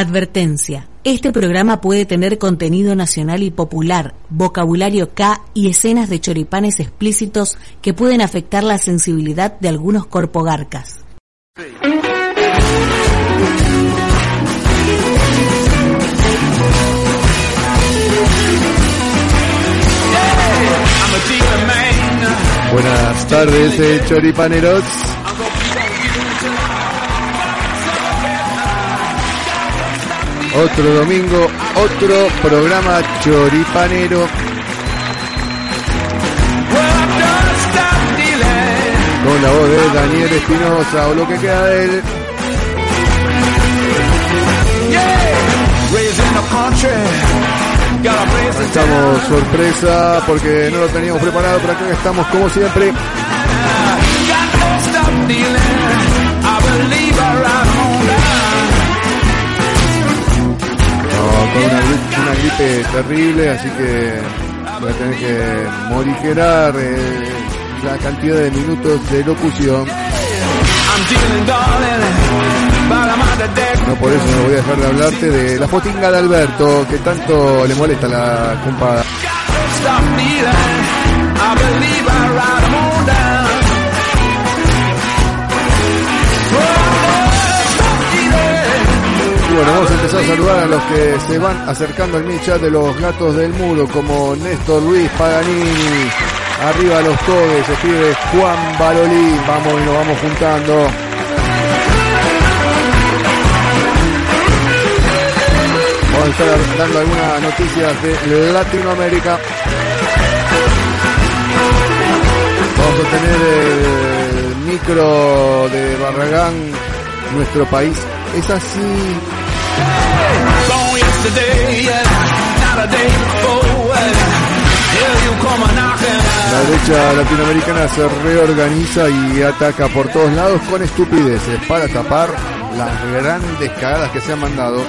Advertencia. Este programa puede tener contenido nacional y popular, vocabulario K y escenas de choripanes explícitos que pueden afectar la sensibilidad de algunos corpogarcas. Buenas tardes, eh, choripaneros. Otro domingo, otro programa choripanero. Con la voz de Daniel Espinosa o lo que queda de él. Estamos sorpresa porque no lo teníamos preparado, pero acá estamos como siempre. Una, gri- una gripe terrible, así que voy a tener que morigerar eh, la cantidad de minutos de locución. No por eso no voy a dejar de hablarte de la fotinga de Alberto, que tanto le molesta la compada. Bueno, vamos a empezar a saludar a los que se van acercando al mi chat de los gatos del muro, como Néstor Luis Paganini. Arriba los todes, se escribe Juan Barolín. Vamos y nos vamos juntando. Vamos a estar dando algunas noticias de Latinoamérica. Vamos a tener el micro de Barragán, nuestro país. Es así. La derecha latinoamericana se reorganiza y ataca por todos lados con estupideces para tapar las grandes cagadas que se han mandado.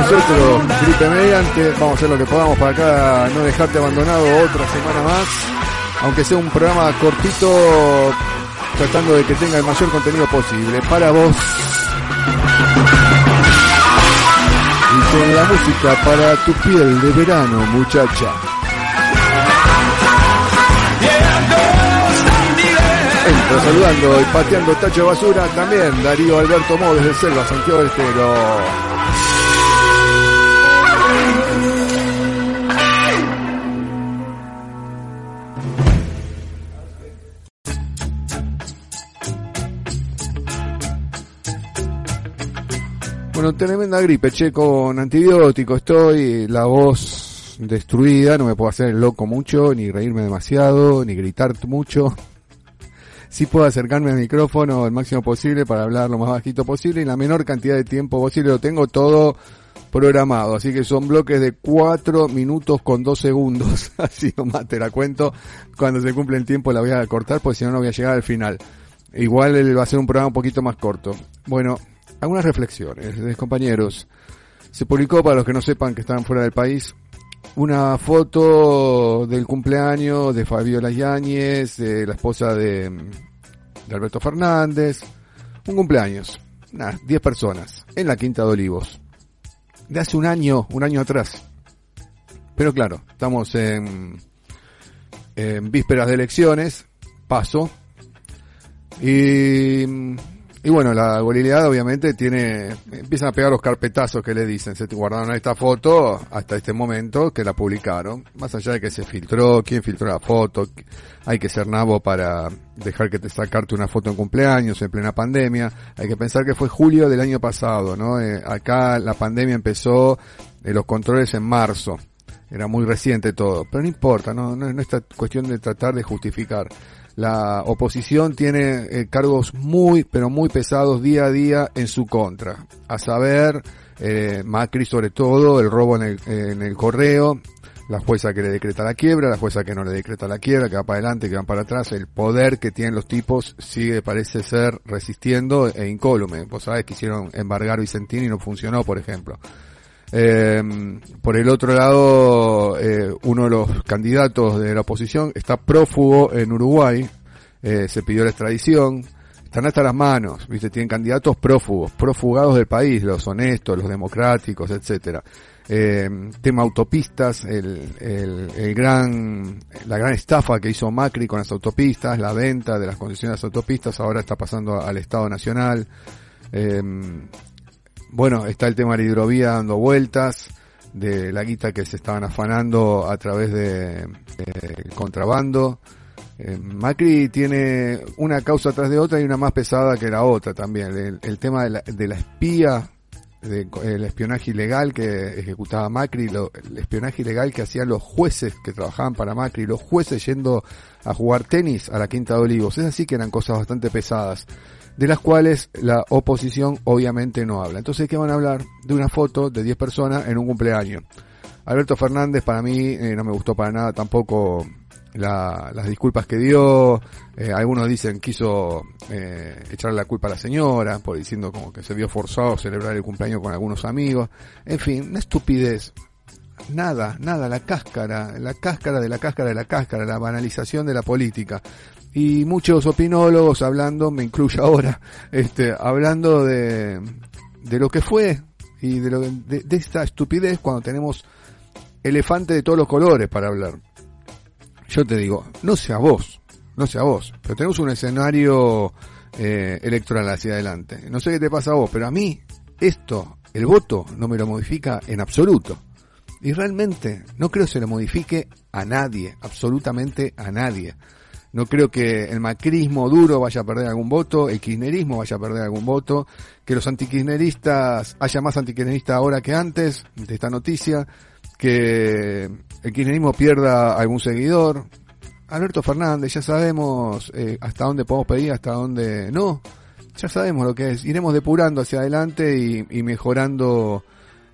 Nosotros, gripe mediante, vamos a hacer lo que podamos para acá no dejarte abandonado otra semana más. Aunque sea un programa cortito, tratando de que tenga el mayor contenido posible para vos. Y con la música para tu piel de verano, muchacha. Entra saludando y pateando tacho de basura también Darío Alberto Mo desde Selva, Santiago del Estero. Bueno, tremenda gripe, che, con antibiótico estoy, la voz destruida, no me puedo hacer el loco mucho, ni reírme demasiado, ni gritar mucho. Sí puedo acercarme al micrófono el máximo posible para hablar lo más bajito posible y la menor cantidad de tiempo posible. Lo tengo todo programado, así que son bloques de 4 minutos con 2 segundos. Así nomás te la cuento. Cuando se cumple el tiempo la voy a cortar porque si no no voy a llegar al final. Igual va a ser un programa un poquito más corto. Bueno, algunas reflexiones, eh, compañeros. Se publicó, para los que no sepan que están fuera del país, una foto del cumpleaños de Fabiola Yáñez, la esposa de, de Alberto Fernández. Un cumpleaños, unas 10 personas, en la Quinta de Olivos. De hace un año, un año atrás. Pero claro, estamos en, en vísperas de elecciones, paso. Y, y bueno, la gorilidad obviamente tiene, empiezan a pegar los carpetazos que le dicen, se guardaron esta foto hasta este momento que la publicaron, más allá de que se filtró, quién filtró la foto, hay que ser nabo para dejar que te sacarte una foto en cumpleaños en plena pandemia, hay que pensar que fue julio del año pasado, ¿no? Eh, acá la pandemia empezó, eh, los controles en marzo, era muy reciente todo, pero no importa, no, no, no es cuestión de tratar de justificar la oposición tiene eh, cargos muy, pero muy pesados día a día en su contra. A saber, eh, Macri sobre todo, el robo en el, en el correo, la jueza que le decreta la quiebra, la jueza que no le decreta la quiebra, que va para adelante, que va para atrás, el poder que tienen los tipos sigue, parece ser, resistiendo e incólume. Vos sabés que hicieron embargar Vicentini y no funcionó, por ejemplo. Eh, por el otro lado, eh, uno de los candidatos de la oposición está prófugo en Uruguay, eh, se pidió la extradición, están hasta las manos, ¿viste? Tienen candidatos prófugos, profugados del país, los honestos, los democráticos, etcétera. Eh, tema autopistas, el, el, el, gran, la gran estafa que hizo Macri con las autopistas, la venta de las concesiones de las autopistas, ahora está pasando al Estado Nacional. Eh, bueno, está el tema de la hidrovía dando vueltas, de la guita que se estaban afanando a través de, contrabando. Eh, Macri tiene una causa tras de otra y una más pesada que la otra también. El, tema de la, de la espía, de, el espionaje ilegal que ejecutaba Macri, lo, el espionaje ilegal que hacían los jueces que trabajaban para Macri, los jueces yendo a jugar tenis a la Quinta de Olivos. Es así que eran cosas bastante pesadas, de las cuales la oposición obviamente no habla. Entonces, ¿qué van a hablar? De una foto de 10 personas en un cumpleaños. Alberto Fernández para mí eh, no me gustó para nada tampoco la, las disculpas que dio, eh, algunos dicen quiso eh, echarle la culpa a la señora, por diciendo como que se vio forzado a celebrar el cumpleaños con algunos amigos, en fin, una estupidez. Nada, nada, la cáscara, la cáscara de la cáscara de la cáscara, la banalización de la política. Y muchos opinólogos hablando, me incluyo ahora, este, hablando de, de lo que fue y de, lo, de, de esta estupidez cuando tenemos elefante de todos los colores para hablar yo te digo, no sea vos, no sea vos, pero tenemos un escenario eh, electoral hacia adelante. No sé qué te pasa a vos, pero a mí esto, el voto, no me lo modifica en absoluto. Y realmente no creo se lo modifique a nadie, absolutamente a nadie. No creo que el macrismo duro vaya a perder algún voto, el kirchnerismo vaya a perder algún voto, que los antikirchneristas, haya más antikirchneristas ahora que antes de esta noticia, que el kirchnerismo pierda algún seguidor. Alberto Fernández, ya sabemos eh, hasta dónde podemos pedir, hasta dónde no. Ya sabemos lo que es. Iremos depurando hacia adelante y, mejorando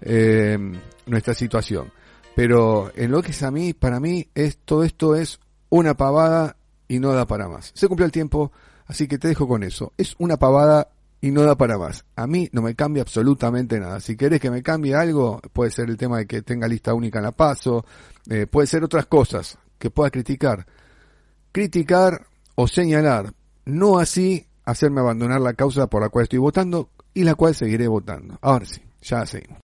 eh, nuestra situación. Pero en lo que es a mí, para mí, es, todo esto es una pavada y no da para más. Se cumplió el tiempo, así que te dejo con eso. Es una pavada y no da para más. A mí no me cambia absolutamente nada. Si querés que me cambie algo, puede ser el tema de que tenga lista única en la paso, eh, puede ser otras cosas que pueda criticar. Criticar o señalar, no así hacerme abandonar la causa por la cual estoy votando y la cual seguiré votando. Ahora sí, ya seguimos.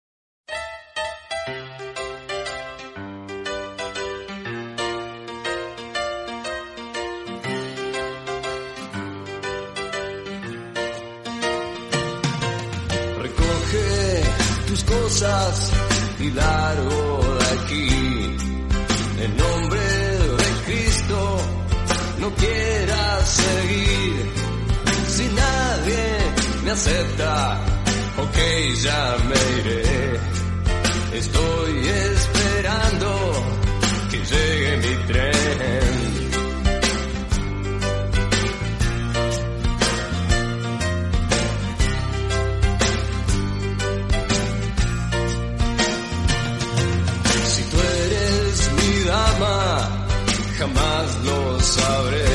Y largo de aquí. En nombre de Cristo, no quieras seguir. Si nadie me acepta, ok, ya me iré. Estoy esperando que llegue mi tren. Sabré.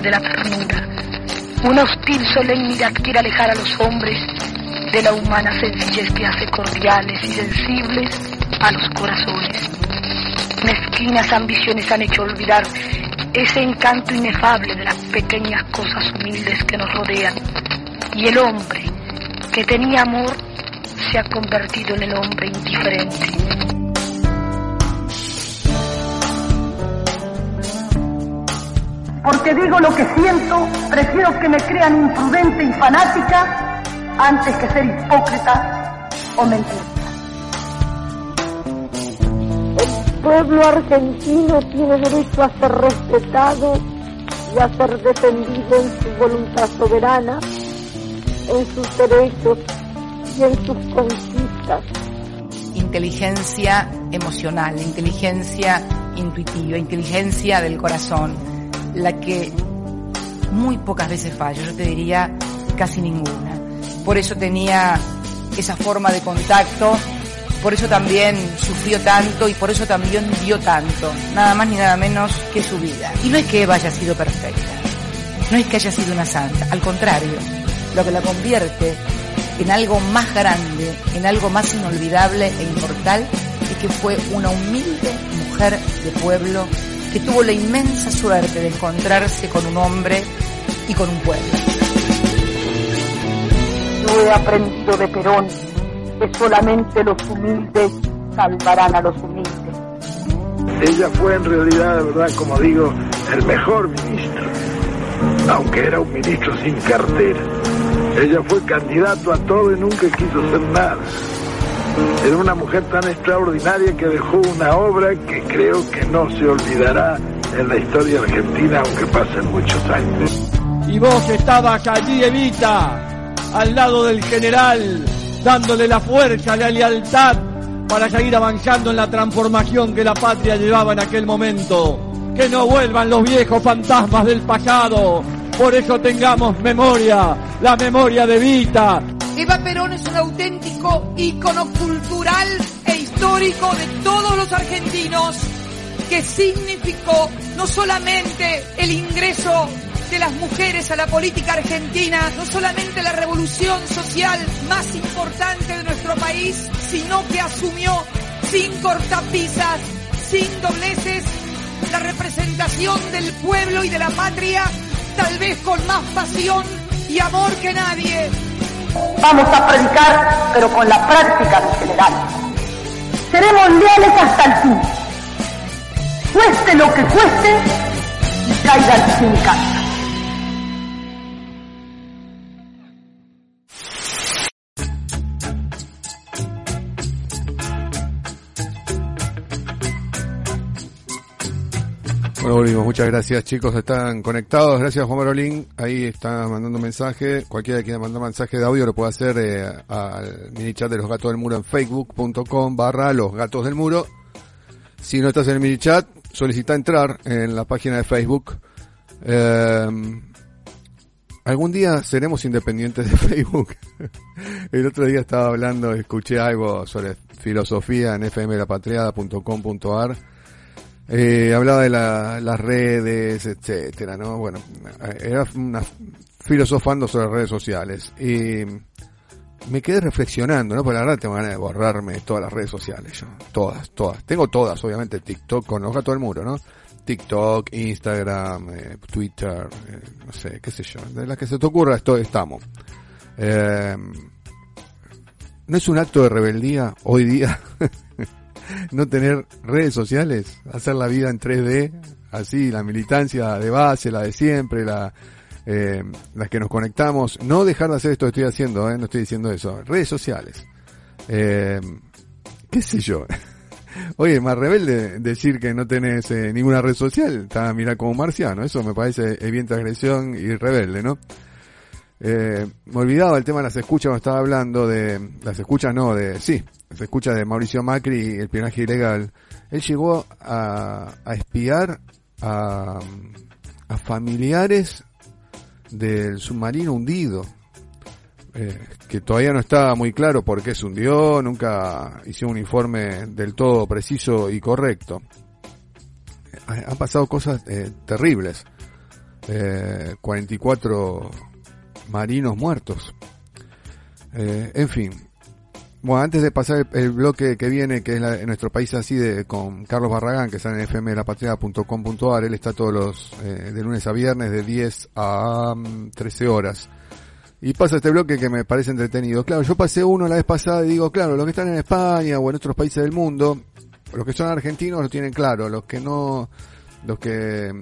De la ternura. Una hostil solemnidad quiere alejar a los hombres de la humana sencillez que hace cordiales y sensibles a los corazones. Mezquinas ambiciones han hecho olvidar ese encanto inefable de las pequeñas cosas humildes que nos rodean. Y el hombre que tenía amor se ha convertido en el hombre indiferente. Porque digo lo que siento, prefiero que me crean imprudente y fanática antes que ser hipócrita o mentirista. El pueblo argentino tiene derecho a ser respetado y a ser defendido en su voluntad soberana, en sus derechos y en sus conquistas. inteligencia emocional, inteligencia intuitiva, inteligencia del corazón, la que muy pocas veces falla, yo te diría casi ninguna. Por eso tenía esa forma de contacto, por eso también sufrió tanto y por eso también dio tanto, nada más ni nada menos que su vida. Y no es que Eva haya sido perfecta, no es que haya sido una santa, al contrario, lo que la convierte en algo más grande, en algo más inolvidable e inmortal, es que fue una humilde mujer de pueblo que tuvo la inmensa suerte de encontrarse con un hombre y con un pueblo. Yo he aprendido de Perón que solamente los humildes salvarán a los humildes. Ella fue en realidad, de verdad, como digo, el mejor ministro, aunque era un ministro sin cartera. Ella fue candidato a todo y nunca quiso hacer nada. Era una mujer tan extraordinaria que dejó una obra que creo que no se olvidará en la historia argentina, aunque pasen muchos años. y vos estabas allí, Evita, al lado del general, dándole la fuerza, la lealtad para seguir avanzando en la transformación que la patria llevaba en aquel momento. Que no vuelvan los viejos fantasmas del pasado. Por eso tengamos memoria, la memoria de Evita, Eva Perón es un auténtico ícono cultural e histórico de todos los argentinos que significó no solamente el ingreso de las mujeres a la política argentina, no solamente la revolución social más importante de nuestro país, sino que asumió sin cortapisas, sin dobleces, la representación del pueblo y de la patria, tal vez con más pasión y amor que nadie. Vamos a predicar, pero con la práctica del general. Seremos leales hasta el fin. Cueste lo que cueste y caiga el sin Muchas gracias, chicos. Están conectados. Gracias, Juan Marolín. Ahí está mandando un mensaje. Cualquiera que quiera mandar mensaje de audio lo puede hacer eh, al mini chat de los gatos del muro en facebook.com barra los gatos del muro. Si no estás en el mini chat, solicita entrar en la página de Facebook. Eh, Algún día seremos independientes de Facebook. El otro día estaba hablando, escuché algo sobre filosofía en fmlapatriada.com.ar. Eh, hablaba de la- las redes, etcétera, ¿no? Bueno, era una filosofando sobre redes sociales. Y me quedé reflexionando, ¿no? Porque la verdad tengo ganas de borrarme todas las redes sociales, yo. Todas, todas. Tengo todas, obviamente, TikTok con los gatos del muro, ¿no? TikTok, Instagram, eh, Twitter, eh, no sé, qué sé yo. De las que se te ocurra, esto, estamos. Eh, ¿No es un acto de rebeldía hoy día no tener redes sociales? Hacer la vida en 3D, así, la militancia de base, la de siempre, la, eh, las que nos conectamos, no dejar de hacer esto que estoy haciendo, eh, no estoy diciendo eso, redes sociales. Eh, ¿Qué sé yo? Oye, más rebelde decir que no tenés eh, ninguna red social, está mira como marciano, eso me parece bien transgresión y rebelde, ¿no? Eh, me olvidaba el tema de las escuchas, cuando estaba hablando de, las escuchas no, de, sí, las escuchas de Mauricio Macri y el espionaje ilegal. Él llegó a, a espiar a, a familiares del submarino hundido, eh, que todavía no estaba muy claro por qué se hundió, nunca hizo un informe del todo preciso y correcto. Eh, han pasado cosas eh, terribles. Eh, 44 marinos muertos. Eh, en fin. Bueno, antes de pasar el, bloque que viene, que es la, en nuestro país así, de, con Carlos Barragán, que está en fmlapatria.com.ar, él está todos los, eh, de lunes a viernes, de 10 a um, 13 horas. Y pasa este bloque que me parece entretenido. Claro, yo pasé uno la vez pasada y digo, claro, los que están en España o en otros países del mundo, los que son argentinos lo tienen claro, los que no, los que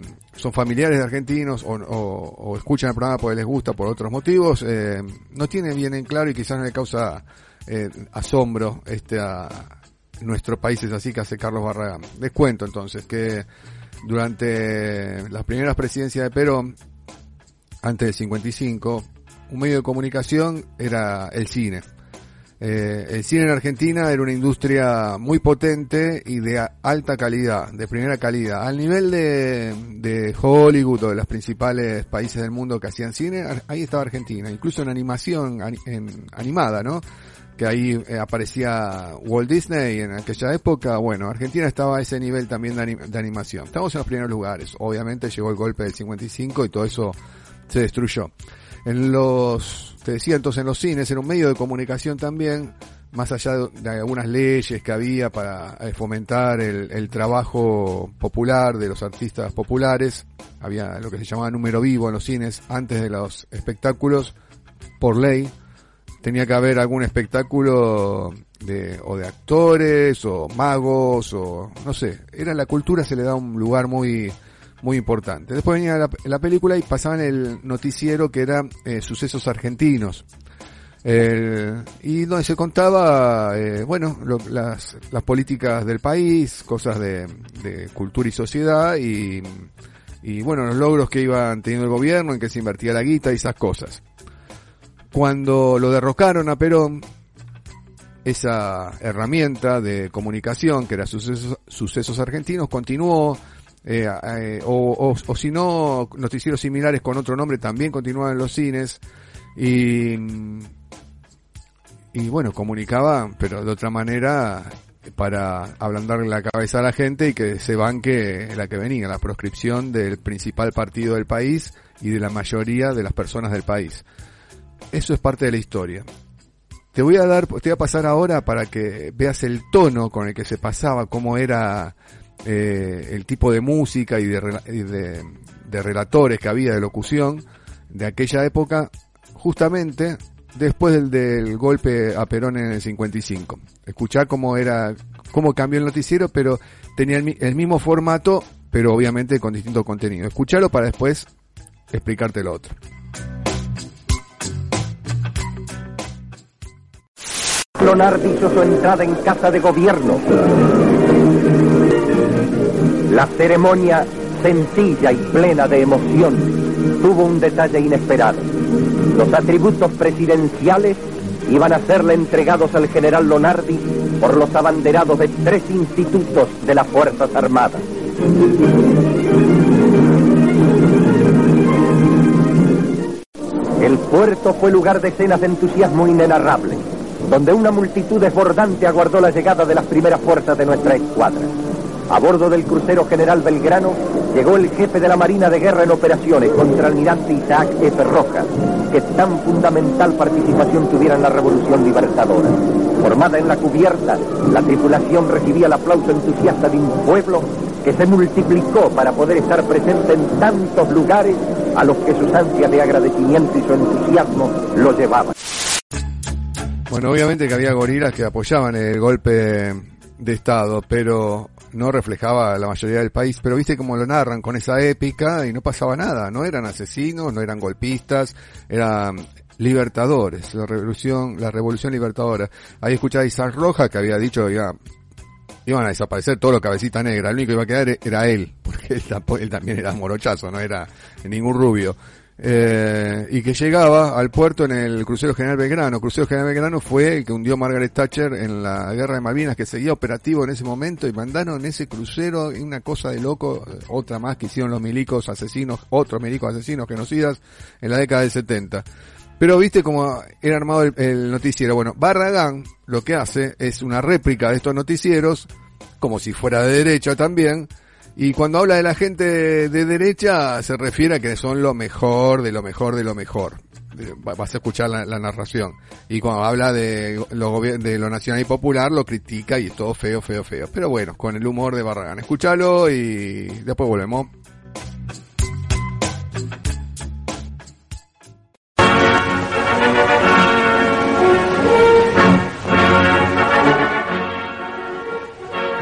son familiares de argentinos o, escuchan el programa porque les gusta por otros motivos, eh, no tienen bien en claro y quizás no le causa eh, asombro este a nuestros países así que hace Carlos Barragán. Les cuento entonces que durante las primeras presidencias de Perón, antes del 55, un medio de comunicación era el cine. Eh, el cine en Argentina era una industria muy potente y de alta calidad, de primera calidad. Al nivel de, Hollywood o de los principales países del mundo que hacían cine, ahí estaba Argentina. Incluso en animación ani- en, animada, ¿no? Que ahí eh, aparecía Walt Disney en aquella época. Bueno, Argentina estaba a ese nivel también de, de animación. Estamos en los primeros lugares. Obviamente llegó el golpe del 55 y todo eso se destruyó. En los, te decía entonces en los cines, era un medio de comunicación también, más allá de, de algunas leyes que había para eh, fomentar el, el trabajo popular de los artistas populares, había lo que se llamaba número vivo en los cines antes de los espectáculos, por ley, tenía que haber algún espectáculo de, o de actores, o magos, o no sé, era la cultura se le da un lugar muy, muy importante. Después venía la, la película y pasaban el noticiero que era eh, sucesos argentinos. El- y donde se contaba, eh, bueno, las, las políticas del país, cosas de, de cultura y sociedad y, y bueno, los logros que iban teniendo el gobierno, en que se invertía la guita y esas cosas. Cuando lo derrocaron a Perón, esa herramienta de comunicación que era sucesos, sucesos argentinos continuó eh, eh, o, o, si no noticieros similares con otro nombre también continuaban en los cines. Y y bueno comunicaba pero de otra manera para ablandarle la cabeza a la gente y que se banque la que venía la proscripción del principal partido del país y de la mayoría de las personas del país. Eso es parte de la historia. Te voy a dar, te voy a pasar ahora para que veas el tono con el que se pasaba, cómo era eh, el tipo de música y, de, de, relatores que había de locución de aquella época, justamente después del, golpe a Perón en el 55. Escuchar cómo era, cómo cambió el noticiero, pero tenía el, mi- el mismo formato, pero obviamente con distinto contenido. Escucharlo para después explicarte lo otro. Lonardi hizo su entrada en casa de gobierno. La ceremonia, sencilla y plena de emoción, tuvo un detalle inesperado. Los atributos presidenciales iban a serle entregados al general Lonardi por los abanderados de tres institutos de las Fuerzas Armadas. El puerto fue lugar de escenas de entusiasmo inenarrable, donde una multitud desbordante aguardó la llegada de las primeras fuerzas de nuestra escuadra. A bordo del crucero General Belgrano llegó el jefe de la Marina de Guerra en operaciones contra el almirante Isaac F. Rojas, que tan fundamental participación tuviera en la Revolución Libertadora. Formada en la cubierta, la tripulación recibía el aplauso entusiasta de un pueblo que se multiplicó para poder estar presente en tantos lugares a los que sus ansias de agradecimiento y su entusiasmo lo llevaban. Bueno, obviamente que había gorilas que apoyaban el golpe de Estado, pero no reflejaba la mayoría del país. Pero viste cómo lo narran con esa épica y no pasaba nada. No eran asesinos, no eran golpistas, eran libertadores, la revolución, la revolución libertadora. Ahí escuchaba a Roja que había dicho ya iban a desaparecer todo lo cabecita negra, el único que iba a quedar era él, porque él también era morochazo, no era ningún rubio. Eh, y que llegaba al puerto en el crucero General Belgrano. Crucero General Belgrano fue el que hundió Margaret Thatcher en la guerra de Malvinas, que seguía operativo en ese momento, y mandaron ese crucero, una cosa de loco, eh, otra más que hicieron los milicos asesinos, otros milicos asesinos genocidas, en la década del 70. Pero viste cómo era armado el, el noticiero. Bueno, Barragán lo que hace es una réplica de estos noticieros, como si fuera de derecha también, y cuando habla de la gente de derecha se refiere a que son lo mejor, de lo mejor, de lo mejor. Va- Vas a escuchar la, narración. Y cuando habla de lo, de lo nacional y popular, lo critica y es todo feo, feo, feo. Pero bueno, con el humor de Barragán. Escúchalo y después volvemos.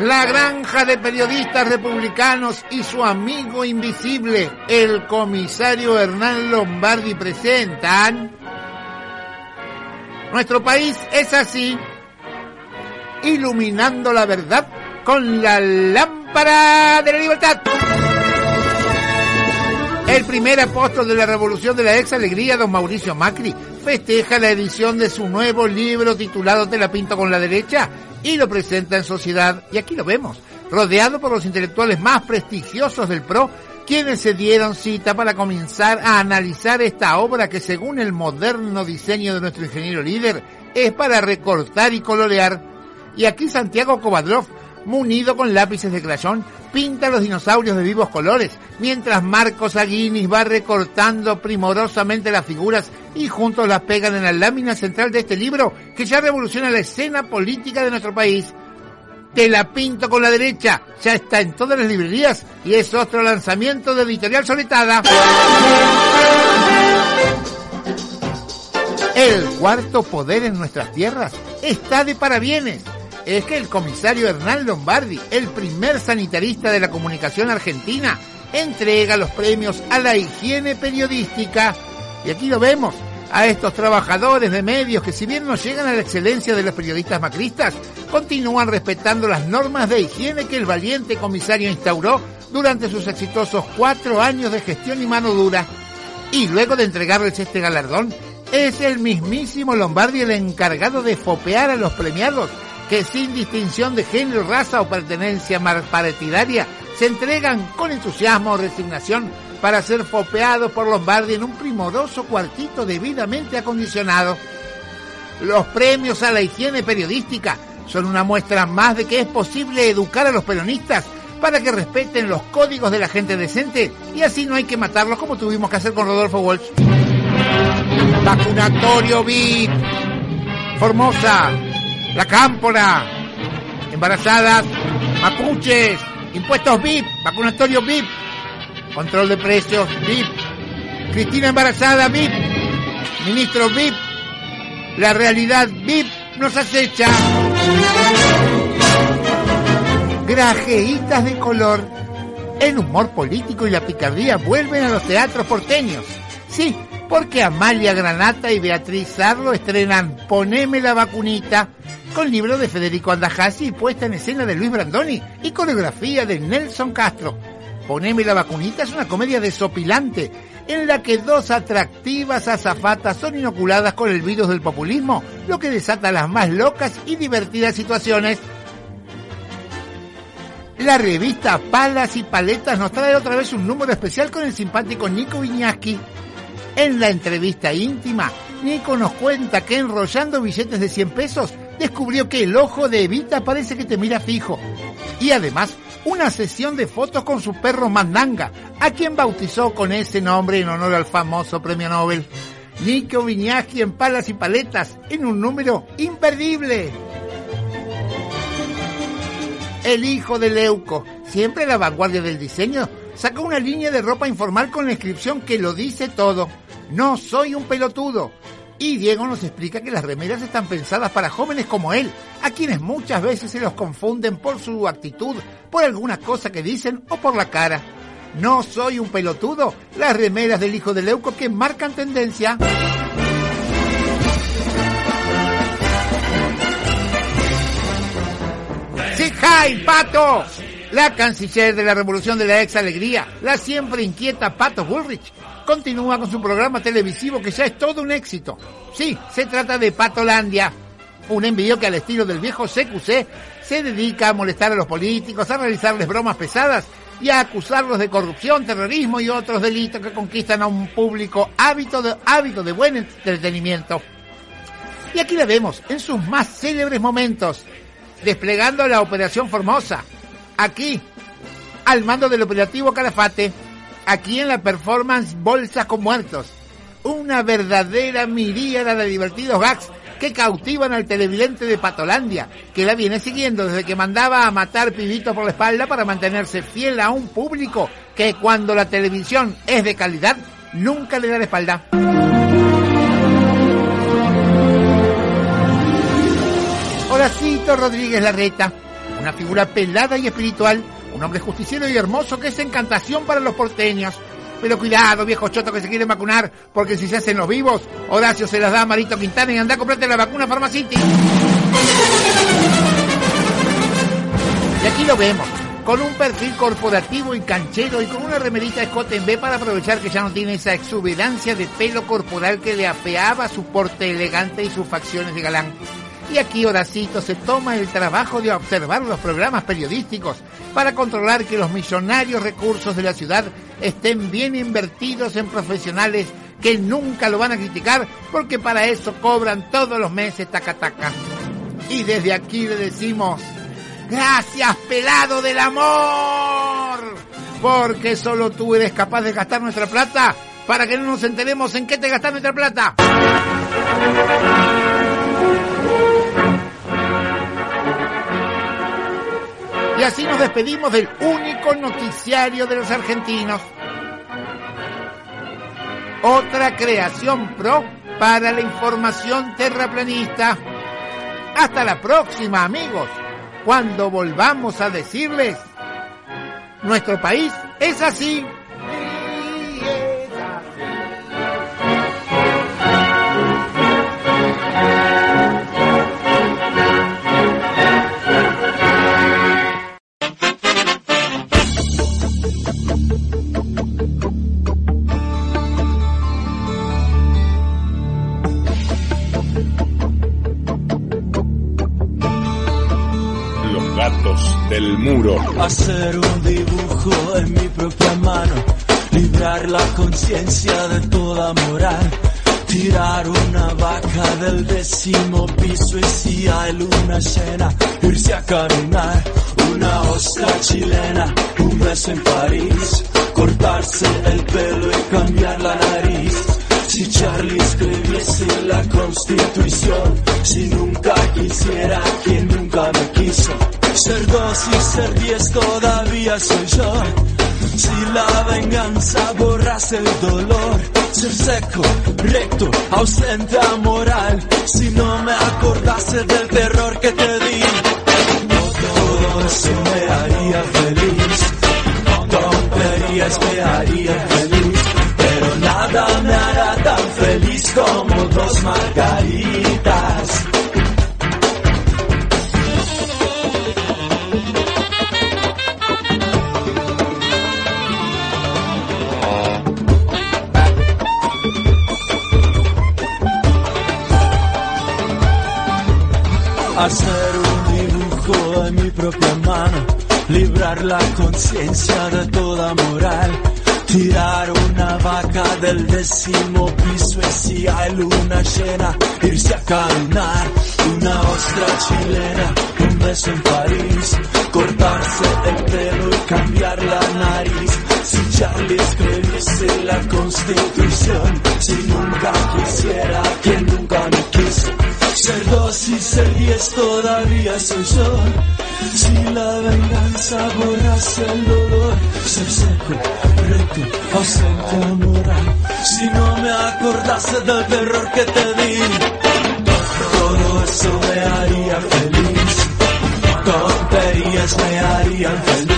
La granja de periodistas republicanos y su amigo invisible, el comisario Hernán Lombardi, presentan... Nuestro país es así, iluminando la verdad con la lámpara de la libertad. El primer apóstol de la revolución de la ex alegría, don Mauricio Macri, festeja la edición de su nuevo libro titulado Te la pinto con la derecha y lo presenta en sociedad. Y aquí lo vemos, rodeado por los intelectuales más prestigiosos del PRO, quienes se dieron cita para comenzar a analizar esta obra que según el moderno diseño de nuestro ingeniero líder es para recortar y colorear. Y aquí Santiago Kovadrov, munido con lápices de crayón, pinta los dinosaurios de vivos colores, mientras Marcos Aguinis va recortando primorosamente las figuras y juntos las pegan en la lámina central de este libro que ya revoluciona la escena política de nuestro país. Te la pinto con la derecha, ya está en todas las librerías y es otro lanzamiento de Editorial Soletada. El cuarto poder en nuestras tierras está de parabienes. Es que el comisario Hernán Lombardi, el primer sanitarista de la comunicación argentina, entrega los premios a la higiene periodística. Y aquí lo vemos, a estos trabajadores de medios que si bien no llegan a la excelencia de los periodistas macristas, continúan respetando las normas de higiene que el valiente comisario instauró durante sus exitosos cuatro años de gestión y mano dura. Y luego de entregarles este galardón, es el mismísimo Lombardi el encargado de fopear a los premiados que sin distinción de género, raza o pertenencia partidaria se entregan con entusiasmo o resignación para ser fopeados por Lombardi en un primoroso cuartito debidamente acondicionado. Los premios a la higiene periodística son una muestra más de que es posible educar a los peronistas para que respeten los códigos de la gente decente y así no hay que matarlos como tuvimos que hacer con Rodolfo Walsh. Vacunatorio VIP. Formosa. La Cámpora. Embarazadas. Mapuches. Impuestos VIP. Vacunatorio VIP. Control de precios VIP. Cristina embarazada VIP. Ministro VIP. La realidad VIP nos acecha. Grajeitas de color. El humor político y la picardía vuelven a los teatros porteños. Sí, porque Amalia Granata y Beatriz Sarlo estrenan Poneme la vacunita, con libro de Federico Andajasi y puesta en escena de Luis Brandoni y coreografía de Nelson Castro. Poneme la vacunita es una comedia desopilante en la que dos atractivas azafatas son inoculadas con el virus del populismo, lo que desata las más locas y divertidas situaciones la revista Palas y Paletas nos trae otra vez un número especial con el simpático Nico Viñaski. En la entrevista íntima, Nico nos cuenta que enrollando billetes de 100 pesos descubrió que el ojo de Evita parece que te mira fijo. Y además una sesión de fotos con su perro Mandanga, a quien bautizó con ese nombre en honor al famoso premio Nobel. Nico Viñaski en palas y paletas, en un número imperdible. El hijo de Leuco, siempre a la vanguardia del diseño, sacó una línea de ropa informal con la inscripción que lo dice todo. No soy un pelotudo. Y Diego nos explica que las remeras están pensadas para jóvenes como él, a quienes muchas veces se los confunden por su actitud, por alguna cosa que dicen o por la cara. No soy un pelotudo, las remeras del hijo de Leuco que marcan tendencia. ¡Sí, Pato! La canciller de la Revolución de la Ex Alegría, la siempre inquieta Pato Bullrich, continúa con su programa televisivo que ya es todo un éxito. Sí, se trata de Patolandia, un envío que al estilo del viejo CQC se dedica a molestar a los políticos, a realizarles bromas pesadas y a acusarlos de corrupción, terrorismo y otros delitos que conquistan a un público hábito de, hábito de buen entretenimiento. Y aquí la vemos en sus más célebres momentos, desplegando la Operación Formosa, aquí, al mando del operativo Calafate, aquí en la performance Bolsas con Muertos. Una verdadera miríada de divertidos gags que cautivan al televidente de Patolandia, que la viene siguiendo desde que mandaba a matar pibitos por la espalda para mantenerse fiel a un público que cuando la televisión es de calidad, nunca le da la espalda. Horacito Rodríguez Larreta, una figura pelada y espiritual, un hombre justiciero y hermoso que es encantación para los porteños. Pero cuidado, viejo choto que se quieren vacunar, porque si se hacen los vivos, Horacio se las da a Marito Quintana y anda a comprarte la vacuna Pharmacity. Y aquí lo vemos, con un perfil corporativo y canchero y con una remerita escote en B para aprovechar que ya no tiene esa exuberancia de pelo corporal que le apeaba su porte elegante y sus facciones de galán. Y aquí Horacito se toma el trabajo de observar los programas periodísticos para controlar que los millonarios recursos de la ciudad estén bien invertidos en profesionales que nunca lo van a criticar porque para eso cobran todos los meses taca taca. Y desde aquí le decimos, gracias pelado del amor, porque solo tú eres capaz de gastar nuestra plata para que no nos enteremos en qué te gastas nuestra plata. Y así nos despedimos del único noticiario de los argentinos. Otra creación pro para la información terraplanista. Hasta la próxima, amigos, cuando volvamos a decirles, nuestro país es así. Hacer un dibujo en mi propia mano, librar la conciencia de toda moral, tirar una vaca del décimo piso y si hay luna llena, irse a caminar, una ostra chilena, un beso en París, cortarse el pelo y cambiar la nariz. Si Charlie escribiese la constitución, si nunca quisiera quien nunca me quiso, ser dos y ser diez todavía soy yo. Si la venganza borrase el dolor, ser seco, recto, ausente a moral, si no me acordase del terror que te di, no todo eso me haría feliz, tonterías me harían feliz, pero nada me hará tan feliz como dos margaritas. La conciencia de toda moral, Tirar una vaca del décimo piso y si hay luna llena, irse a caminar. Una ostra chilena, un beso en París, cortarse el pelo y cambiar la nariz. Si Charlie escribiese la constitución, si nunca quisiera quien nunca me quiso. Ser dos y ser diez todavía soy yo. Si la venganza borrase el dolor, ser seco, recto, ausente, moral. Si no me acordase del terror que te di, todo eso me haría feliz. Tonterías me harían feliz,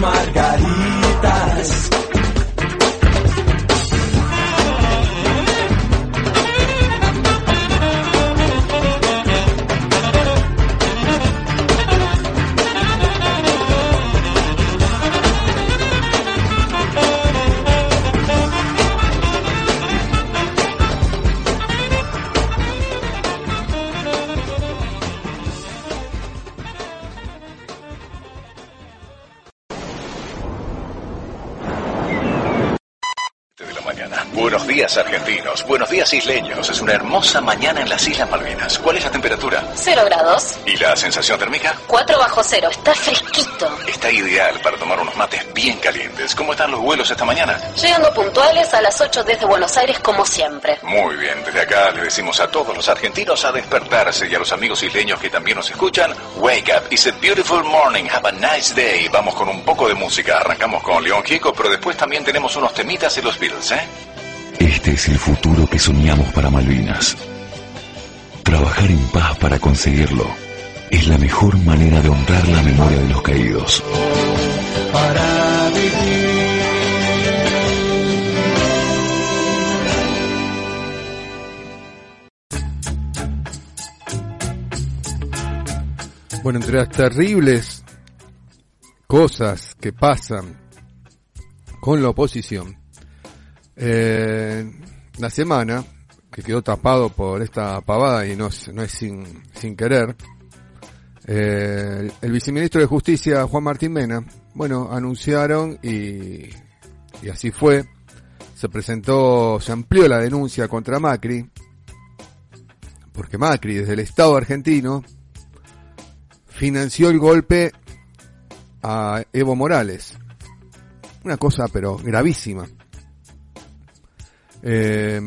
como dos hermosa mañana en las Islas Malvinas. ¿Cuál es la temperatura? Cero grados, ¿Y la sensación térmica? 4 bajo cero, está fresquito. Está ideal para tomar unos mates bien calientes. ¿Cómo están los vuelos esta mañana? Llegando puntuales a las 8 desde Buenos Aires como siempre. Muy bien, desde acá le decimos a todos los argentinos a despertarse y a los amigos isleños que también nos escuchan, wake up, it's a beautiful morning, have a nice day. Vamos con un poco de música, arrancamos con León Gieco, pero después también tenemos unos temitas de los Beatles, ¿eh? Este es el futuro que soñamos para Malvinas. Trabajar en paz para conseguirlo es la mejor manera de honrar la memoria de los caídos. Para vivir. Bueno, entre las terribles cosas que pasan con la oposición, eh, la semana, que quedó tapado por esta pavada y no, es- no es sin, sin querer, eh, el viceministro de Justicia, Juan Martín Mena, bueno, anunciaron y, y así fue, se presentó, se amplió la denuncia contra Macri, porque Macri desde el Estado argentino financió el golpe a Evo Morales. Una cosa pero gravísima. Eh,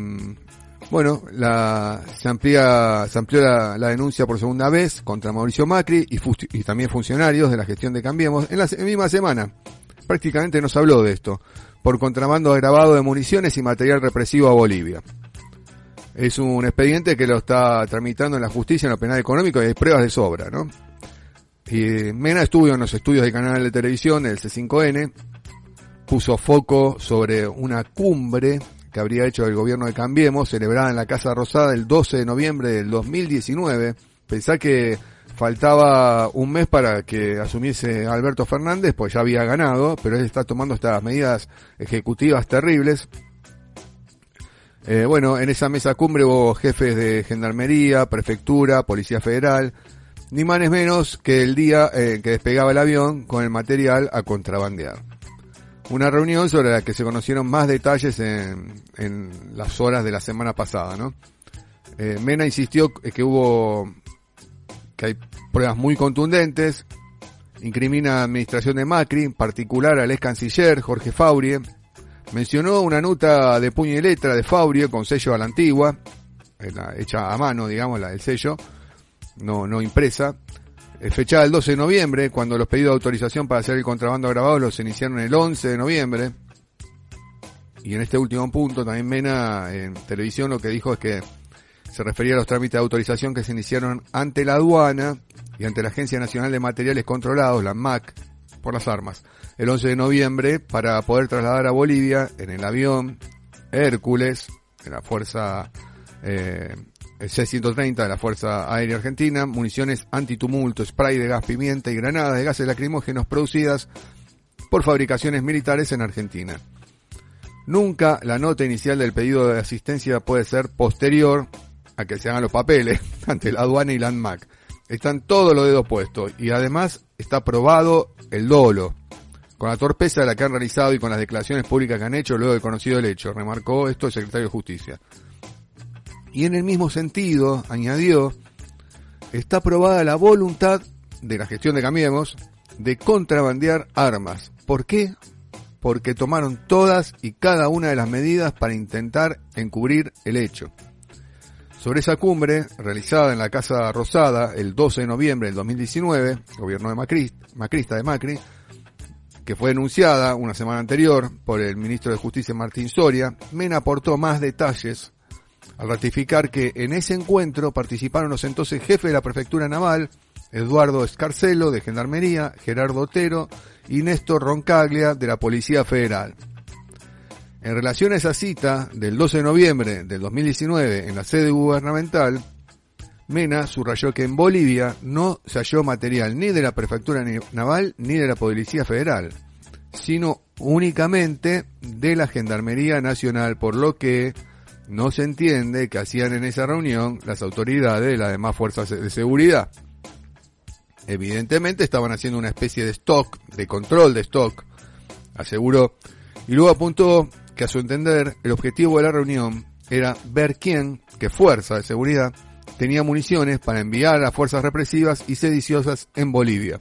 bueno, la, se amplía, se amplió la, la denuncia por segunda vez contra Mauricio Macri y, también funcionarios de la gestión de Cambiemos en la misma semana. Prácticamente nos habló de esto, por contrabando agravado de municiones y material represivo a Bolivia. Es un expediente que lo está tramitando en la justicia en lo penal económico y hay pruebas de sobra, ¿no? Y Mena estuvo en los estudios del canal de televisión, el C5N, puso foco sobre una cumbre que habría hecho el gobierno de Cambiemos, celebrada en la Casa Rosada el 12 de noviembre del 2019. Pensá que faltaba un mes para que asumiese Alberto Fernández, pues ya había ganado, pero él está tomando estas medidas ejecutivas terribles. Eh, bueno, en esa mesa cumbre hubo jefes de gendarmería, prefectura, policía federal, ni más ni menos que el día eh, que despegaba el avión con el material a contrabandear. Una reunión sobre la que se conocieron más detalles en, en las horas de la semana pasada, ¿no? Eh, Mena insistió que hubo, que hay pruebas muy contundentes, incrimina a la administración de Macri, en particular al ex canciller Jorge Faurie, mencionó una nota de puño y letra de Faurie con sello a la antigua, eh, hecha a mano, digamos, la, el sello, no, no impresa, fechada el 12 de noviembre, cuando los pedidos de autorización para hacer el contrabando grabado los iniciaron el 11 de noviembre. Y en este último punto, también Mena en televisión lo que dijo es que se refería a los trámites de autorización que se iniciaron ante la aduana y ante la Agencia Nacional de Materiales Controlados, la MAC, por las armas, el 11 de noviembre para poder trasladar a Bolivia en el avión Hércules, de la Fuerza eh, C-130 de la Fuerza Aérea Argentina, municiones antitumulto, spray de gas pimienta y granadas de gases lacrimógenos producidas por fabricaciones militares en Argentina. Nunca la nota inicial del pedido de asistencia puede ser posterior a que se hagan los papeles ante la aduana y la ANMAC. Están todos los dedos puestos y además está aprobado el dolo. Con la torpeza de la que han realizado y con las declaraciones públicas que han hecho luego de conocido el hecho, remarcó esto el secretario de Justicia. Y en el mismo sentido, añadió, está aprobada la voluntad de la gestión de Cambiemos de contrabandear armas. ¿Por qué? Porque tomaron todas y cada una de las medidas para intentar encubrir el hecho. Sobre esa cumbre, realizada en la Casa Rosada el 12 de noviembre del 2019, gobierno de Macri, Macrista de Macri, que fue denunciada una semana anterior por el ministro de Justicia Martín Soria, Mena aportó más detalles al ratificar que en ese encuentro participaron los entonces jefes de la prefectura naval, Eduardo Escarcelo de Gendarmería, Gerardo Otero y Néstor Roncaglia de la Policía Federal. En relación a esa cita del 12 de noviembre del 2019 en la sede gubernamental, Mena subrayó que en Bolivia no se halló material ni de la prefectura naval ni de la Policía Federal, sino únicamente de la Gendarmería Nacional, por lo que no se entiende que hacían en esa reunión las autoridades de las demás fuerzas de seguridad. Evidentemente estaban haciendo una especie de stock, de control de stock, aseguró, y luego apuntó que a su entender el objetivo de la reunión era ver quién, qué fuerza de seguridad, tenía municiones para enviar a fuerzas represivas y sediciosas en Bolivia.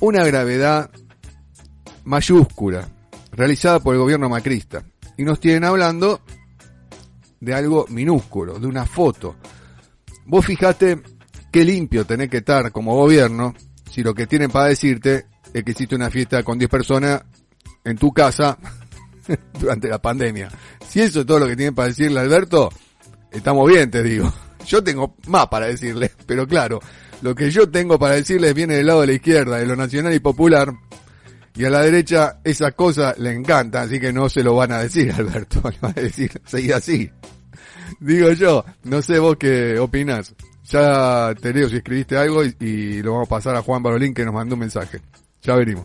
Una gravedad mayúscula, realizada por el gobierno macrista. Y nos tienen hablando de algo minúsculo, de una foto. Vos fijate qué limpio tenés que estar como gobierno si lo que tienen para decirte es que hiciste una fiesta con 10 personas en tu casa durante la pandemia. Si eso es todo lo que tienen para decirle Alberto, estamos bien, te digo. Yo tengo más para decirle, pero claro, lo que yo tengo para decirles viene del lado de la izquierda, de lo nacional y popular, y a la derecha esa cosa le encanta, así que no se lo van a decir, Alberto. Le seguí así. Digo yo, no sé vos qué opinás. Ya te leo si escribiste algo y, y lo vamos a pasar a Juan Barolín que nos mandó un mensaje. Ya venimos.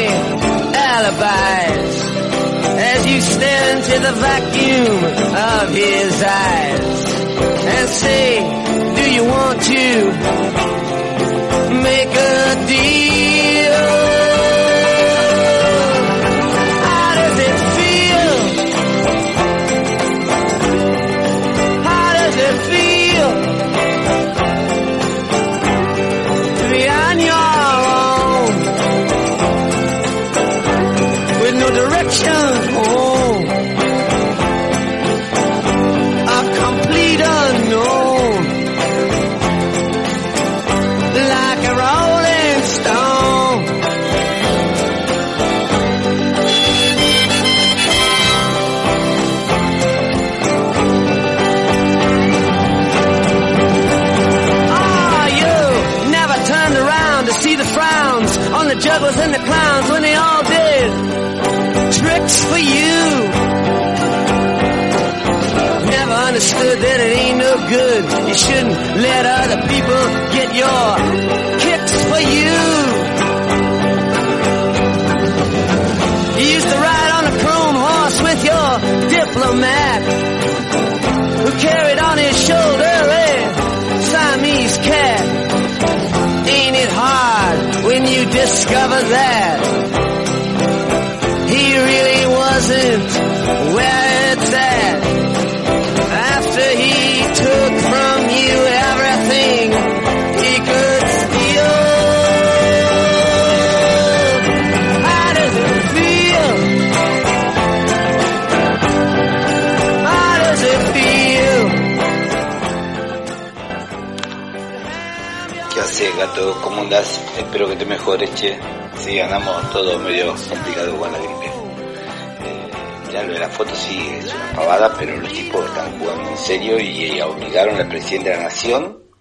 alibis as you stare into the vacuum of his eyes and say, do you want to make a deal?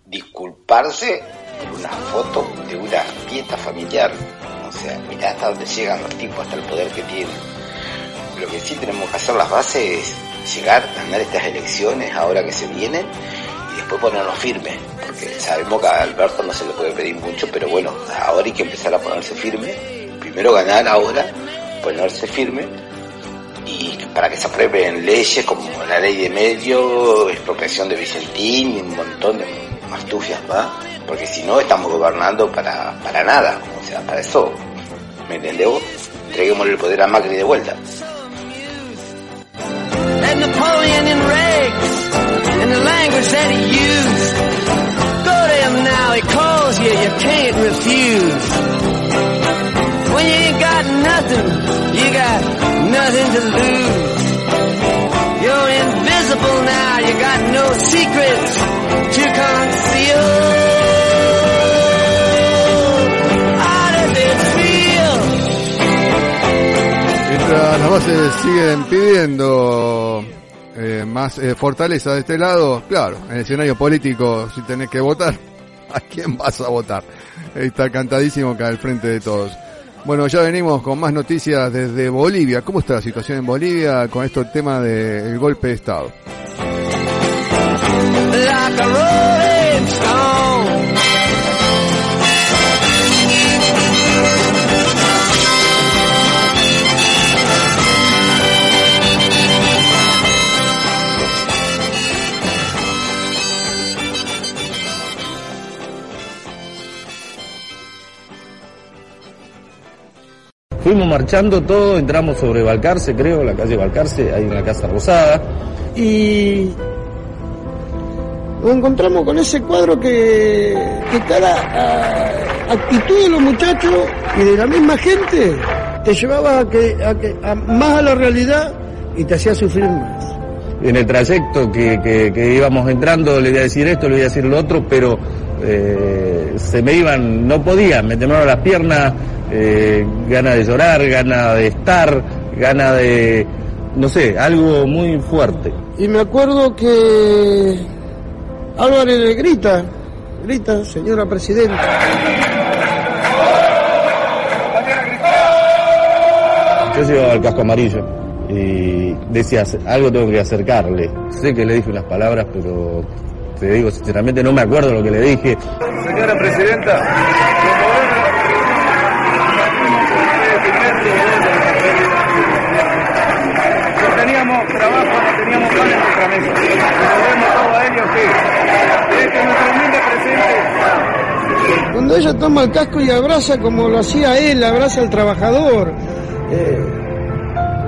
Disculparse por una foto de una fiesta familiar. O sea, mirá hasta dónde llegan los tipos, hasta el poder que tienen. Lo que sí tenemos que hacer las bases es llegar, ganar estas elecciones ahora que se vienen y después ponernos firmes, porque sabemos que a Alberto no se le puede pedir mucho, pero bueno, ahora hay que empezar a ponerse firme, primero ganar ahora, ponerse firme se aprueben leyes como la ley de medio, expropiación de Vicentín y un montón de mastufias más, porque si no estamos gobernando para, para nada, o sea, para eso, ¿me entendés vos? Entreguémosle el poder a Macri de vuelta. nothing to lose. Mientras las bases siguen pidiendo eh, más eh, fortaleza de este lado, claro, en el escenario político, si tenés que votar, ¿a quién vas a votar? Está cantadísimo que al frente de todos. Bueno, ya venimos con más noticias desde Bolivia. ¿Cómo está la situación en Bolivia con esto el tema del golpe de Estado? Fuimos marchando todo, entramos sobre Balcarce, creo, la calle Balcarce, hay una casa rosada. y nos encontramos con ese cuadro que, que cada ah, actitud de los muchachos y de la misma gente te llevaba a que, a que- a- más a la realidad y te hacía sufrir más. En el trayecto que, que- que íbamos entrando le iba a decir esto, le iba a decir lo otro, pero eh, se me iban, no podía, me temblaban las piernas, eh, ganas de llorar, ganas de estar, ganas de, no sé, algo muy fuerte. Y me acuerdo que Álvarez le grita, grita, señora presidenta. Yo llevaba el casco amarillo y decía, algo tengo que acercarle. Sé que le dije unas palabras, pero te digo sinceramente no me acuerdo lo que le dije. Señora Presidenta, no teníamos trabajo, no teníamos pan en nuestra mesa. Todo a este nuestro humilde presente. Cuando ella toma el casco y abraza como lo hacía él, abraza al trabajador, eh,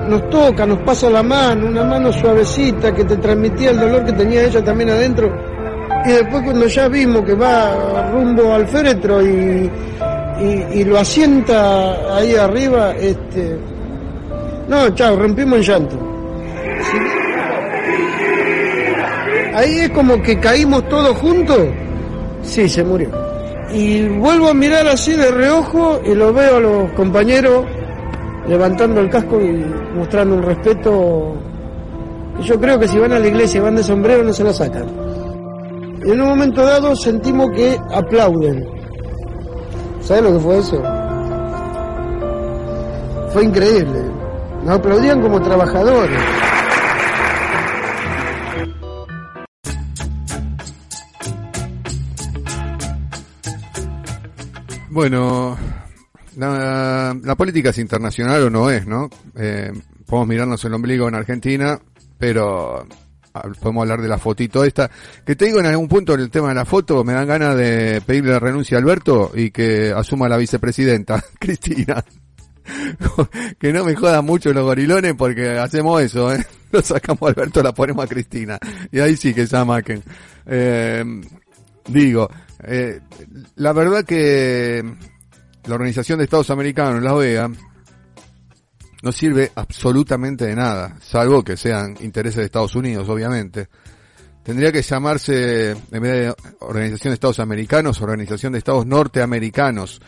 nos toca, nos pasa la mano, una mano suavecita que te transmitía el dolor que tenía ella también adentro. Y después cuando ya vimos que va rumbo al féretro y, y, lo asienta ahí arriba, este, No, chao, rompimos en llanto. Ahí es como que caímos todos juntos. Sí, se murió. Y vuelvo a mirar así de reojo y lo veo a los compañeros levantando el casco y mostrando un respeto. Yo creo que si van a la iglesia y van de sombrero no se lo sacan. Y en un momento dado sentimos que aplauden. ¿Sabes lo que fue eso? Fue increíble. Nos aplaudían como trabajadores. Bueno, la, política es internacional o no es, ¿no? Eh, podemos mirarnos el ombligo en Argentina, pero podemos hablar de la fotito esta. Que te digo en algún punto en el tema de la foto, me dan ganas de pedirle la renuncia a Alberto y que asuma la vicepresidenta, Cristina. que no me jodan mucho los gorilones porque hacemos eso, ¿eh? Lo sacamos a Alberto, la ponemos a Cristina. Y ahí sí que se amaquen. Eh, digo, eh, la verdad que la Organización de Estados Americanos, la OEA, no sirve absolutamente de nada, salvo que sean intereses de Estados Unidos, obviamente. Tendría que llamarse, en vez de Organización de Estados Americanos, Organización de Estados Norteamericanos,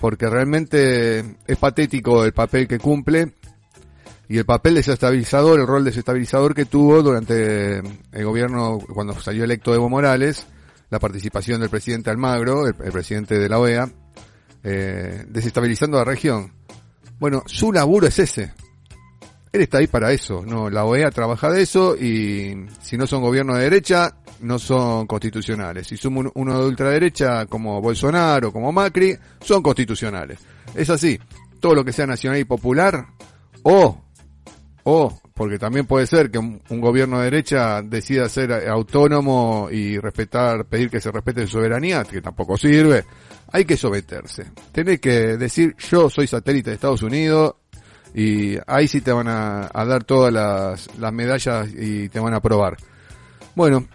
porque realmente es patético el papel que cumple y el papel desestabilizador, el rol desestabilizador que tuvo durante el gobierno, cuando salió electo Evo Morales, la participación del presidente Almagro, el, presidente de la OEA, eh, desestabilizando la región. Bueno, su laburo es ese. Él está ahí para eso, no, la OEA trabaja de eso y si no son gobiernos de derecha, no son constitucionales. Si son un- uno de ultraderecha como Bolsonaro, como Macri, son constitucionales. Es así. Todo lo que sea nacional y popular, o, o, porque también puede ser que un, gobierno de derecha decida ser autónomo y respetar, pedir que se respete su soberanía, que tampoco sirve. Hay que someterse. Tenés que decir, yo soy satélite de Estados Unidos, y ahí sí te van a, dar todas las, las medallas y te van a aprobar. Bueno,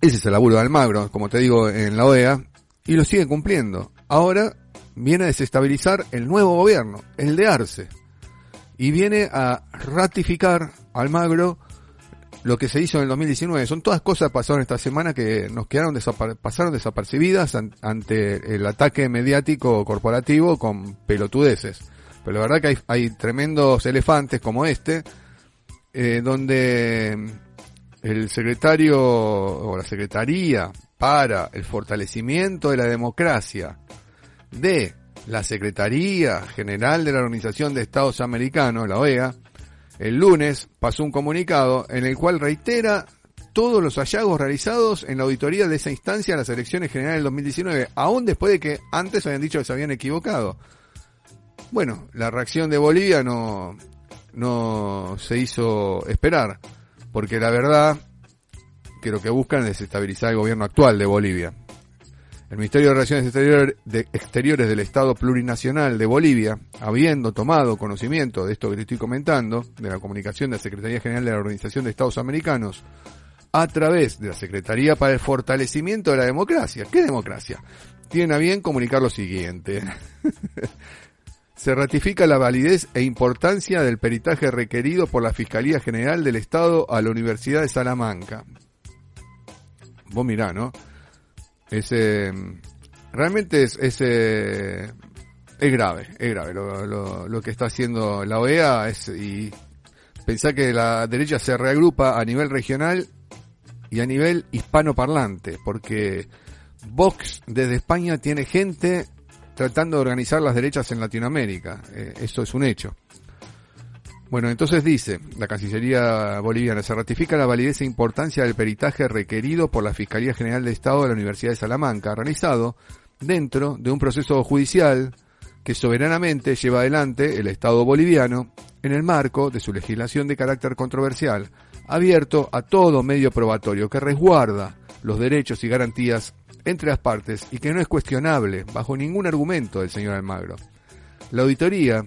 ese es el laburo de Almagro, como te digo, en la OEA, y lo sigue cumpliendo. Ahora viene a desestabilizar el nuevo gobierno, el de Arce, y viene a ratificar Almagro lo que se hizo en el 2019. Son todas cosas que pasaron esta semana que nos quedaron desapar- pasaron desapercibidas an- ante el ataque mediático corporativo con pelotudeces. Pero la verdad que hay, hay tremendos elefantes como este, eh, donde el secretario o la secretaría para el fortalecimiento de la democracia de la Secretaría General de la Organización de Estados Americanos, la OEA, el lunes pasó un comunicado en el cual reitera todos los hallazgos realizados en la auditoría de esa instancia en las elecciones generales del 2019, aún después de que antes habían dicho que se habían equivocado. Bueno, la reacción de Bolivia no, no se hizo esperar, porque la verdad que lo que buscan es desestabilizar el gobierno actual de Bolivia. El Ministerio de Relaciones Exteriores del Estado Plurinacional de Bolivia, habiendo tomado conocimiento de esto que te estoy comentando, de la comunicación de la Secretaría General de la Organización de Estados Americanos, a través de la Secretaría para el Fortalecimiento de la Democracia. ¿Qué democracia? Tienen a bien comunicar lo siguiente. Se ratifica la validez e importancia del peritaje requerido por la Fiscalía General del Estado a la Universidad de Salamanca. Vos mirá, ¿no? Es, eh, realmente es, es, eh, es grave, es grave lo, lo- lo que está haciendo la OEA es, y pensá que la derecha se reagrupa a nivel regional y a nivel hispanoparlante, porque Vox desde España tiene gente tratando de organizar las derechas en Latinoamérica. Eh, eso es un hecho. Bueno, entonces dice la Cancillería boliviana, se ratifica la validez e importancia del peritaje requerido por la Fiscalía General de Estado de la Universidad de Salamanca, realizado dentro de un proceso judicial que soberanamente lleva adelante el Estado boliviano en el marco de su legislación de carácter controversial, abierto a todo medio probatorio que resguarda los derechos y garantías entre las partes y que no es cuestionable bajo ningún argumento del señor Almagro. La auditoría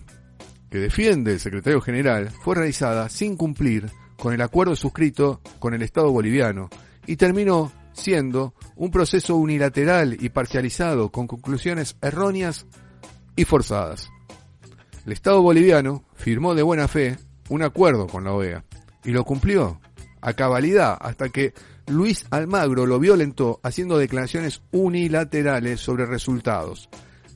que defiende el secretario general fue realizada sin cumplir con el acuerdo suscrito con el Estado boliviano y terminó siendo un proceso unilateral y parcializado con conclusiones erróneas y forzadas. El Estado boliviano firmó de buena fe un acuerdo con la OEA y lo cumplió a cabalidad hasta que Luis Almagro lo violentó haciendo declaraciones unilaterales sobre resultados,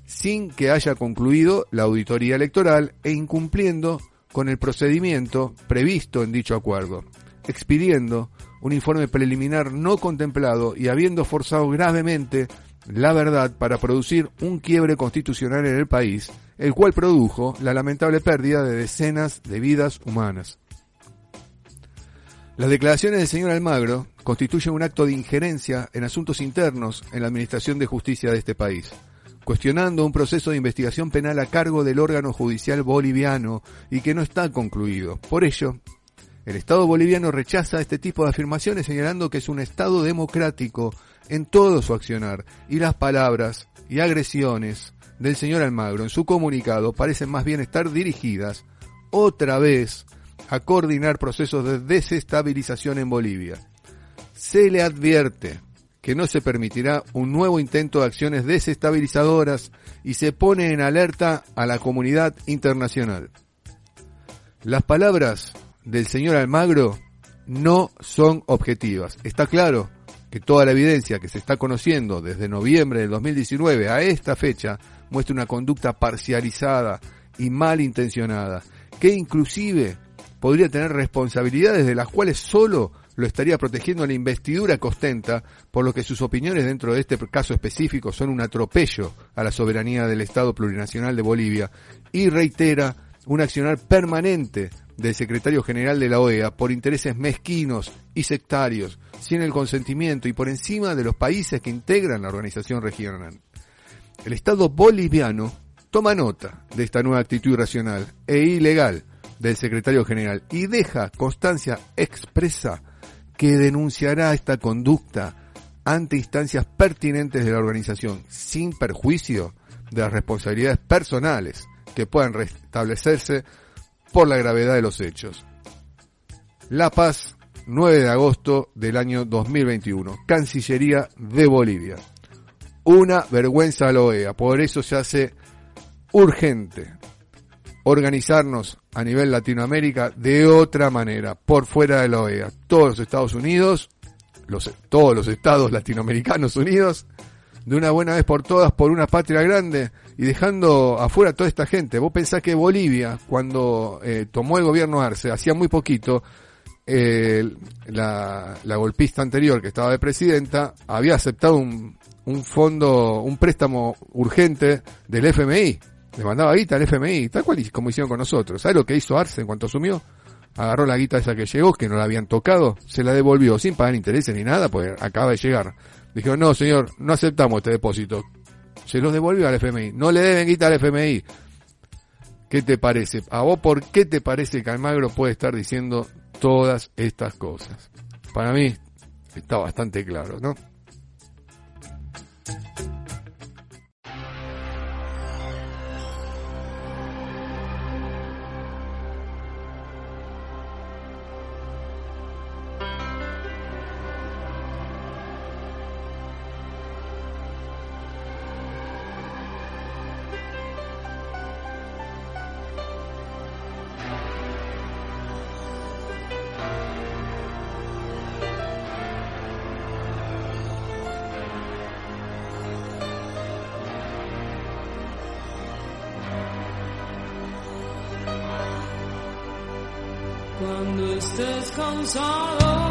sin que haya concluido la auditoría electoral e incumpliendo con el procedimiento previsto en dicho acuerdo, expidiendo un informe preliminar no contemplado y habiendo forzado gravemente la verdad para producir un quiebre constitucional en el país, el cual produjo la lamentable pérdida de decenas de vidas humanas. Las declaraciones del señor Almagro constituyen un acto de injerencia en asuntos internos en la Administración de Justicia de este país, cuestionando un proceso de investigación penal a cargo del órgano judicial boliviano y que no está concluido. Por ello, el Estado boliviano rechaza este tipo de afirmaciones señalando que es un Estado democrático en todo su accionar y las palabras y agresiones del señor Almagro en su comunicado parecen más bien estar dirigidas otra vez a coordinar procesos de desestabilización en Bolivia. Se le advierte que no se permitirá un nuevo intento de acciones desestabilizadoras y se pone en alerta a la comunidad internacional. Las palabras del señor Almagro no son objetivas. Está claro que toda la evidencia que se está conociendo desde noviembre del 2019 a esta fecha muestra una conducta parcializada y malintencionada, que inclusive podría tener responsabilidades de las cuales solo lo estaría protegiendo la investidura que ostenta, por lo que sus opiniones dentro de este caso específico son un atropello a la soberanía del Estado plurinacional de Bolivia y reitera un accionar permanente del secretario general de la OEA por intereses mezquinos y sectarios, sin el consentimiento y por encima de los países que integran la organización regional. El Estado boliviano toma nota de esta nueva actitud irracional e ilegal del secretario general y deja constancia expresa que denunciará esta conducta ante instancias pertinentes de la organización, sin perjuicio de las responsabilidades personales que puedan restablecerse por la gravedad de los hechos. La Paz, 9 de agosto del año 2021, Cancillería de Bolivia. Una vergüenza a la OEA, por eso se hace urgente organizarnos a nivel Latinoamérica de otra manera, por fuera de la OEA. Todos los Estados Unidos, los, todos los Estados latinoamericanos unidos, de una buena vez por todas, por una patria grande y dejando afuera toda esta gente. Vos pensás que Bolivia, cuando eh, tomó el gobierno Arce, hacía muy poquito, eh, la, la golpista anterior que estaba de presidenta había aceptado un, un fondo, un préstamo urgente del FMI le mandaba guita al FMI, tal cual como hicieron con nosotros. ¿Sabes lo que hizo Arce en cuanto asumió? Agarró la guita esa que llegó, que no la habían tocado, se la devolvió sin pagar intereses ni nada, pues acaba de llegar. Dijeron, no señor, no aceptamos este depósito. Se los devolvió al FMI. No le deben guita al FMI. ¿Qué te parece? ¿A vos por qué te parece que Almagro puede estar diciendo todas estas cosas? Para mí está bastante claro, ¿no? Cuando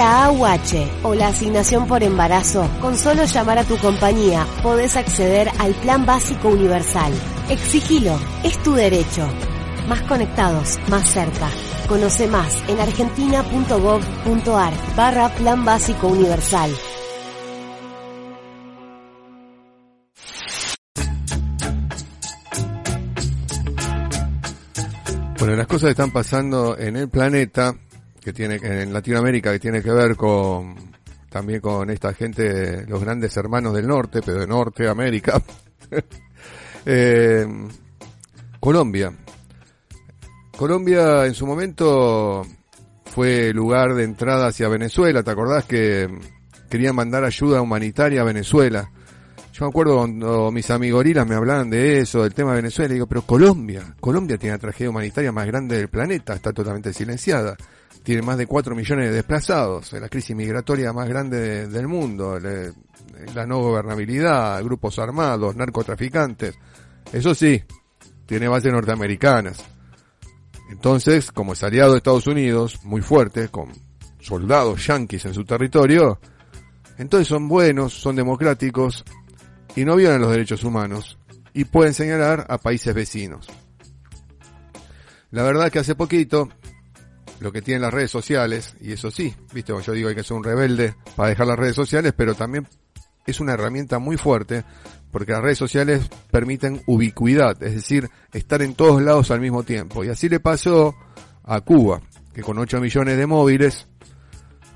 la AUH o la asignación por embarazo, con solo llamar a tu compañía podés acceder al Plan Básico Universal. Exigilo, es tu derecho. Más conectados, más cerca. Conoce más en argentina.gov.ar barra Plan Básico Universal. Bueno, las cosas están pasando en el planeta, que tiene en Latinoamérica, que tiene que ver con también con esta gente, los grandes hermanos del norte, pero de Norteamérica. eh, Colombia. Colombia en su momento fue lugar de entrada hacia Venezuela. ¿Te acordás que querían mandar ayuda humanitaria a Venezuela? Yo me acuerdo cuando mis amigorilas me hablaban de eso, del tema de Venezuela, y digo, pero Colombia, Colombia tiene la tragedia humanitaria más grande del planeta, está totalmente silenciada. Tiene más de 4 millones de desplazados, la crisis migratoria más grande de- del mundo, la no gobernabilidad, grupos armados, narcotraficantes. Eso sí, tiene bases norteamericanas. Entonces, como es aliado de Estados Unidos, muy fuerte, con soldados yanquis en su territorio, entonces son buenos, son democráticos y no violan los derechos humanos y pueden señalar a países vecinos. La verdad que hace poquito, lo que tienen las redes sociales, y eso sí, viste, yo digo hay que ser un rebelde para dejar las redes sociales, pero también es una herramienta muy fuerte porque las redes sociales permiten ubicuidad, es decir, estar en todos lados al mismo tiempo. Y así le pasó a Cuba, que con 8 millones de móviles,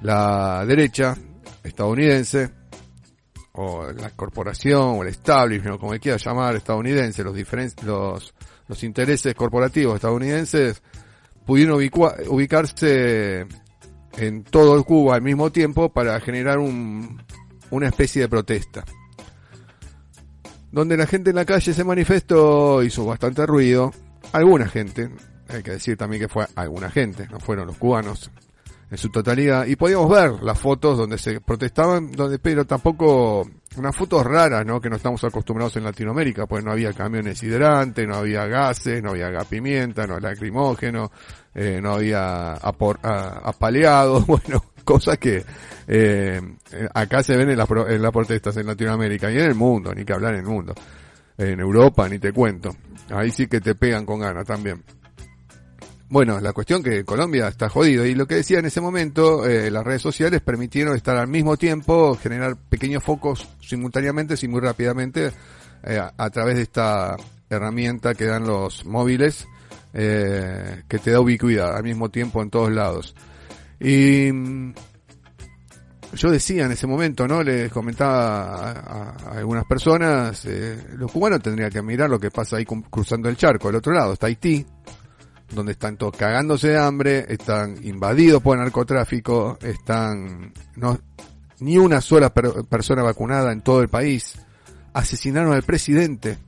la derecha estadounidense, o la corporación, o el establishment, o como quiera llamar, estadounidense, los diferentes, los, los intereses corporativos estadounidenses, pudieron ubicarse en todo Cuba al mismo tiempo para generar un, una especie de protesta. Donde la gente en la calle se manifestó, hizo bastante ruido. Alguna gente, hay que decir también que fue alguna gente, no fueron los cubanos en su totalidad. Y podíamos ver las fotos donde se protestaban, donde, pero tampoco unas fotos raras, ¿no? Que no estamos acostumbrados en Latinoamérica, pues no había camiones hidrantes, no había gases, no había gas pimienta, no lacrimógeno, eh, no había apor- a- apaleados, bueno, cosas que eh, acá se ven en las, en las protestas en Latinoamérica y en el mundo, ni que hablar en el mundo. En Europa, ni te cuento. Ahí sí que te pegan con ganas también. Bueno, la cuestión que Colombia está jodido y lo que decía en ese momento, eh, las redes sociales permitieron estar al mismo tiempo, generar pequeños focos simultáneamente y muy rápidamente eh, a, través de esta herramienta que dan los móviles, eh, que te da ubicuidad al mismo tiempo en todos lados. Y mm, yo decía en ese momento, ¿no? Les comentaba a, algunas personas, eh, los cubanos tendrían que mirar lo que pasa ahí cruzando el charco. Del otro lado está Haití, donde están todos cagándose de hambre, están invadidos por narcotráfico, están no ni una sola per- persona vacunada en todo el país, asesinaron al presidente.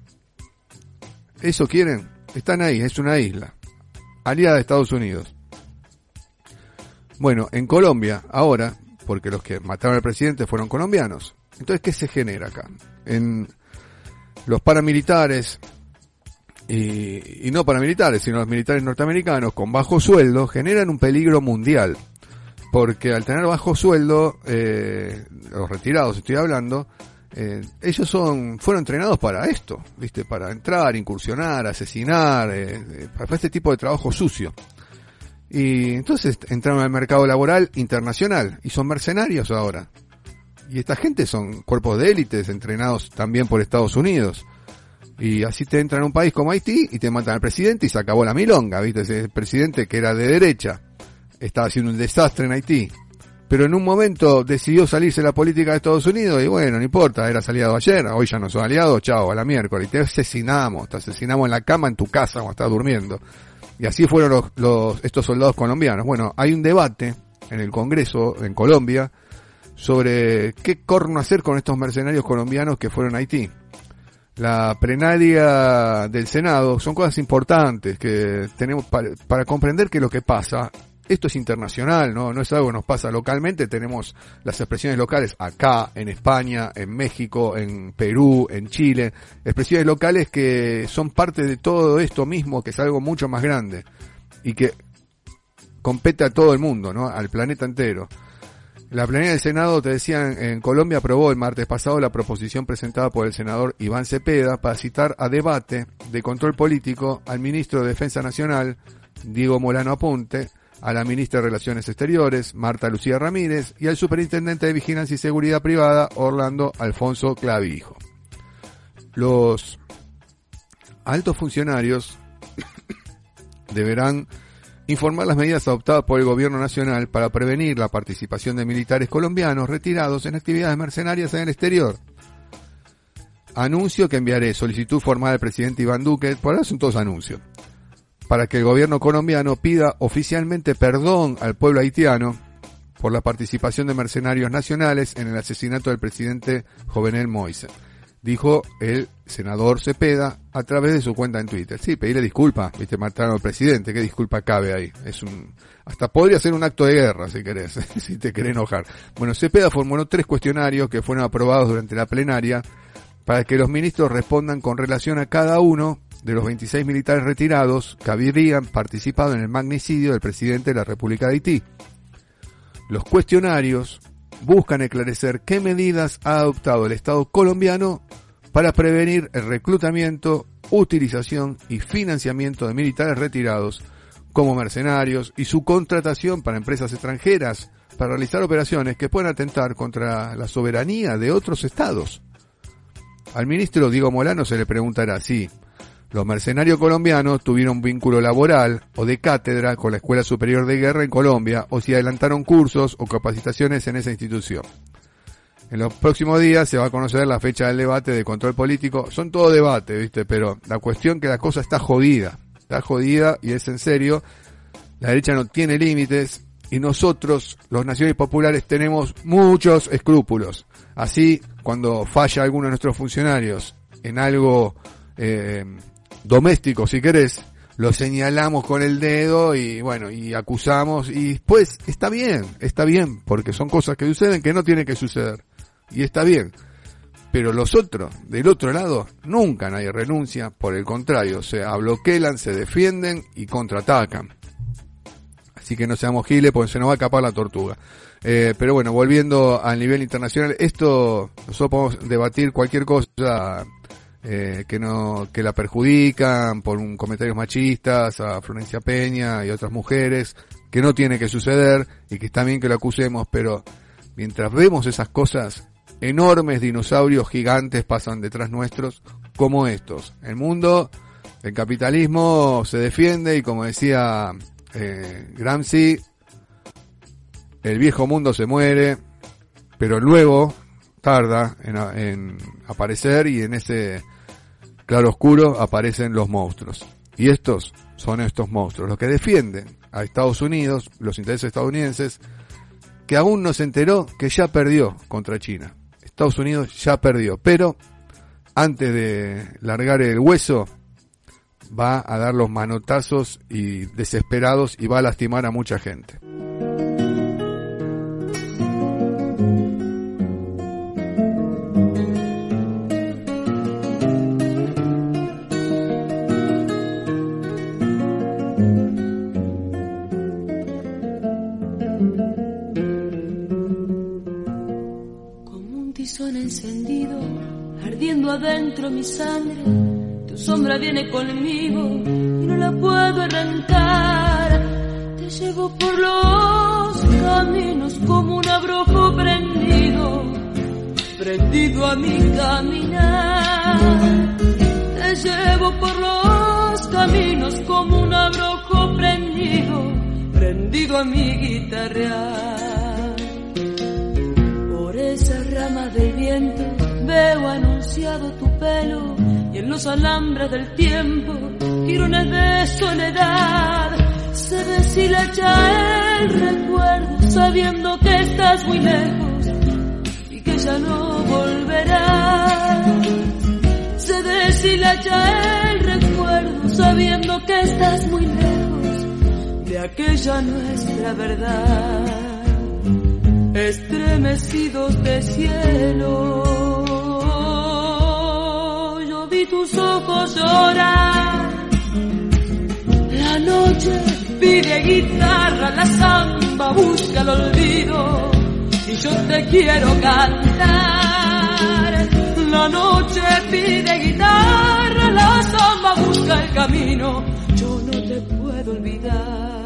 ¿Eso quieren? Están ahí, es una isla, aliada de Estados Unidos. Bueno, en Colombia, ahora, porque los que mataron al presidente fueron colombianos. Entonces, ¿qué se genera acá? En los paramilitares, y, y no paramilitares, sino los militares norteamericanos con bajo sueldo generan un peligro mundial. Porque al tener bajo sueldo, eh, los retirados estoy hablando, eh, ellos son, fueron entrenados para esto, viste, para entrar, incursionar, asesinar, eh, eh, para este tipo de trabajo sucio. Y entonces entraron al mercado laboral internacional y son mercenarios ahora. Y esta gente son cuerpos de élites entrenados también por Estados Unidos. Y así te entran a un país como Haití y te matan al presidente y se acabó la milonga, ¿viste? Ese presidente que era de derecha estaba haciendo un desastre en Haití. Pero en un momento decidió salirse de la política de Estados Unidos y bueno, no importa, era aliado ayer, hoy ya no son aliados, chao, a la miércoles. Y te asesinamos, te asesinamos en la cama en tu casa cuando estás durmiendo. Y así fueron los, los, estos soldados colombianos. Bueno, hay un debate en el Congreso, en Colombia, sobre qué corno hacer con estos mercenarios colombianos que fueron a Haití. La plenaria del Senado son cosas importantes que tenemos para, para comprender que lo que pasa, esto es internacional, ¿no? no es algo que nos pasa localmente, tenemos las expresiones locales acá, en España, en México, en Perú, en Chile, expresiones locales que son parte de todo esto mismo, que es algo mucho más grande y que compete a todo el mundo, ¿no? Al planeta entero. La plenaria del Senado, te decía, en, Colombia aprobó el martes pasado la proposición presentada por el senador Iván Cepeda para citar a debate de control político al ministro de Defensa Nacional, Diego Molano Apunte, a la ministra de Relaciones Exteriores, Marta Lucía Ramírez, y al superintendente de Vigilancia y Seguridad Privada, Orlando Alfonso Clavijo. Los altos funcionarios deberán informar las medidas adoptadas por el gobierno nacional para prevenir la participación de militares colombianos retirados en actividades mercenarias en el exterior. Anuncio que enviaré solicitud formal al presidente Iván Duque, por ahora son todos anuncios, para que el gobierno colombiano pida oficialmente perdón al pueblo haitiano por la participación de mercenarios nacionales en el asesinato del presidente Jovenel Moise dijo el senador Cepeda a través de su cuenta en Twitter. Sí, pedirle disculpas, viste, mataron al presidente, qué disculpa cabe ahí. Es un, hasta podría ser un acto de guerra, si querés, si te querés enojar. Bueno, Cepeda formuló tres cuestionarios que fueron aprobados durante la plenaria para que los ministros respondan con relación a cada uno de los 26 militares retirados que habrían participado en el magnicidio del presidente de la República de Haití. Los cuestionarios buscan esclarecer qué medidas ha adoptado el Estado colombiano para prevenir el reclutamiento, utilización y financiamiento de militares retirados como mercenarios y su contratación para empresas extranjeras para realizar operaciones que puedan atentar contra la soberanía de otros estados. Al ministro Diego Molano se le preguntará si los mercenarios colombianos tuvieron vínculo laboral o de cátedra con la Escuela Superior de Guerra en Colombia o si adelantaron cursos o capacitaciones en esa institución. En los próximos días se va a conocer la fecha del debate de control político. Son todo debate, ¿viste? Pero la cuestión que la cosa está jodida. Está jodida y es en serio. La derecha no tiene límites y nosotros, los naciones populares, tenemos muchos escrúpulos. Así, cuando falla alguno de nuestros funcionarios en algo eh, doméstico, si querés, lo señalamos con el dedo y bueno, y acusamos y después está bien, está bien, porque son cosas que suceden que no tienen que suceder. Y está bien. Pero los otros, del otro lado, nunca nadie renuncia, por el contrario, se bloquean, se defienden y contraatacan. Así que no seamos giles porque se nos va a escapar la tortuga. Eh, pero bueno, volviendo al nivel internacional, esto nosotros podemos debatir cualquier cosa eh, que no que la perjudican por un comentarios machistas a Florencia Peña y otras mujeres que no tiene que suceder y que está bien que lo acusemos pero mientras vemos esas cosas enormes dinosaurios gigantes pasan detrás nuestros como estos el mundo el capitalismo se defiende y como decía eh, Gramsci el viejo mundo se muere pero luego tarda en, en aparecer y en ese claro oscuro aparecen los monstruos. Y estos son estos monstruos, los que defienden a Estados Unidos, los intereses estadounidenses, que aún no se enteró que ya perdió contra China. Estados Unidos ya perdió, pero antes de largar el hueso, va a dar los manotazos y desesperados y va a lastimar a mucha gente. Mi sangre. Tu sombra viene conmigo y no la puedo arrancar. Te llevo por los caminos como un abrojo prendido, prendido a mi caminar. Te llevo por los caminos como un abrojo prendido, prendido a mi guitarrear esa rama del viento veo tu pelo y en los alambres del tiempo girones de soledad. Se deshilacha el recuerdo sabiendo que estás muy lejos y que ya no volverás. Se deshilacha el recuerdo sabiendo que estás muy lejos de aquella nuestra verdad. Estremecidos de cielo. Tus ojos llorar, la noche pide guitarra, la samba busca el olvido y yo te quiero cantar. La noche pide guitarra, la samba busca el camino, yo no te puedo olvidar.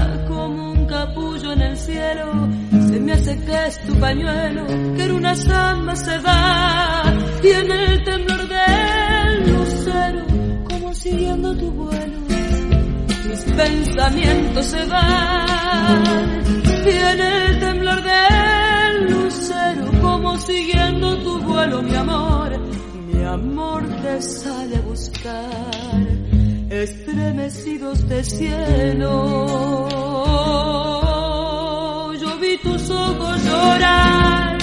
cielo, se me hace que es tu pañuelo, que en una samba se va, y en el temblor del lucero, como siguiendo tu vuelo, mis pensamientos se van, y en el temblor del lucero, como siguiendo tu vuelo, mi amor, mi amor te sale a buscar estremecidos de cielo. Tus ojos llorar.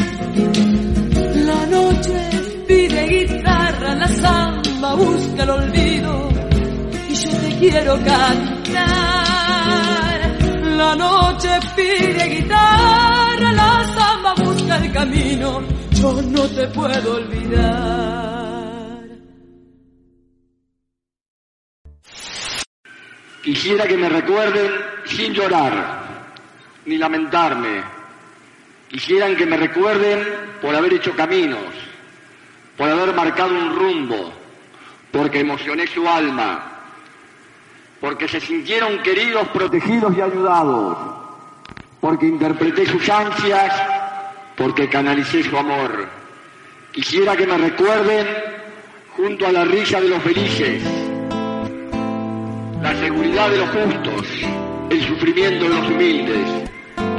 La noche pide guitarra, la samba busca el olvido y yo te quiero cantar. La noche pide guitarra, la samba busca el camino, yo no te puedo olvidar. Quisiera que me recuerden sin llorar, ni lamentarme. Quisieran que me recuerden por haber hecho caminos, por haber marcado un rumbo, porque emocioné su alma, porque se sintieron queridos, protegidos y ayudados, porque interpreté sus ansias, porque canalicé su amor. Quisiera que me recuerden junto a la risa de los felices, la seguridad de los justos, el sufrimiento de los humildes.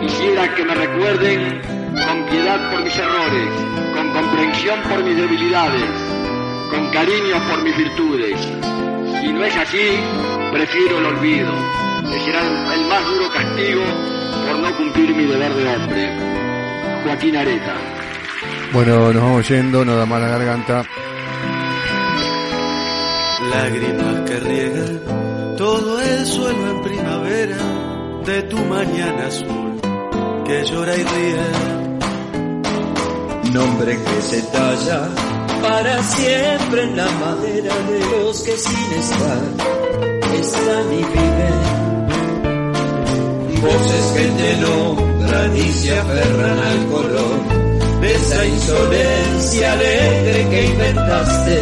Quisiera que me recuerden con piedad por mis errores, con comprensión por mis debilidades, con cariño por mis virtudes. Si no es así, prefiero el olvido, que será el más duro castigo por no cumplir mi deber de hombre. Joaquín Areta. Bueno, nos vamos yendo, nos da mala garganta. Lágrimas que riegan todo el suelo en primavera de tu mañana azul que llora y ríe. Nombre que se talla para siempre en la madera de los que sin estar están y viven. Voces que te nombran y se aferran al color de esa insolencia alegre que inventaste.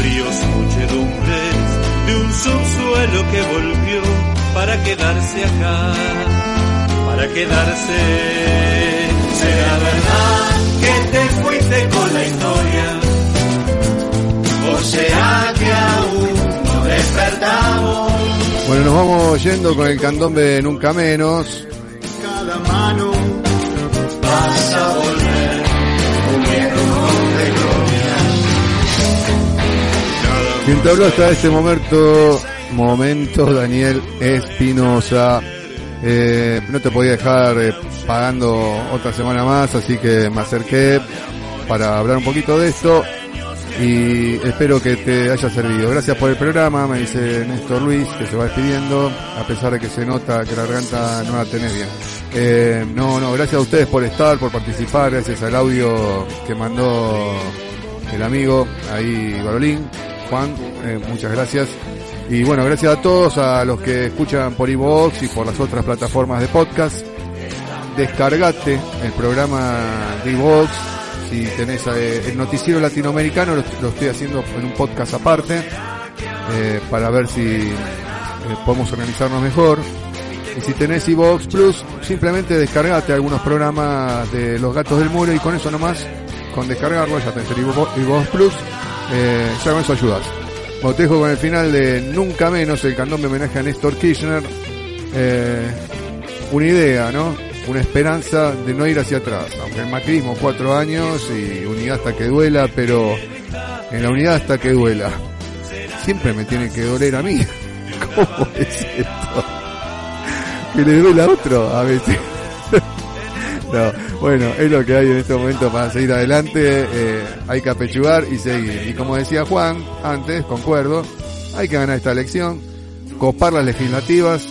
Ríos, muchedumbres de un subsuelo que volvió para quedarse acá, para quedarse. ¿Será verdad que te fuiste con la historia? ¿O será que aún no despertamos? Bueno, nos vamos yendo con el candombe Nunca Menos. Cada mano vas a volver un de gloria. Quien te habló hasta este momento, momento Daniel Espinosa. Eh, no te podía dejar eh, pagando otra semana más, así que me acerqué para hablar un poquito de esto y espero que te haya servido. Gracias por el programa, me dice Néstor Luis, que se va despidiendo, a pesar de que se nota que la garganta no la tenés bien. Eh, no, no, gracias a ustedes por estar, por participar, gracias al audio que mandó el amigo ahí, Barolín, Juan, eh, muchas gracias. Y bueno, gracias a todos, a los que escuchan por iVoox y por las otras plataformas de podcast. Descargate el programa de iVoox. Si tenés eh, el noticiero latinoamericano, lo, estoy haciendo en un podcast aparte, eh, para ver si eh, podemos organizarnos mejor. Y si tenés iVoox Plus, simplemente descargate algunos programas de Los Gatos del Muro y con eso nomás con descargarlo, ya tenés el iVox Plus, eh, ya con eso ayudas. Te dejo con el final de Nunca Menos, el candón de homenaje a Néstor Kirchner. Eh, una idea, ¿no? Una esperanza de no ir hacia atrás. Aunque el macrismo cuatro años y unidad hasta que duela, pero en la unidad hasta que duela. Siempre me tiene que doler a mí. ¿Cómo es esto? Que le duele a otro a veces. No, bueno, es lo que hay en este momento para seguir adelante. Eh, hay que apechugar y seguir. Y como decía Juan antes, concuerdo, hay que ganar esta elección, copar las legislativas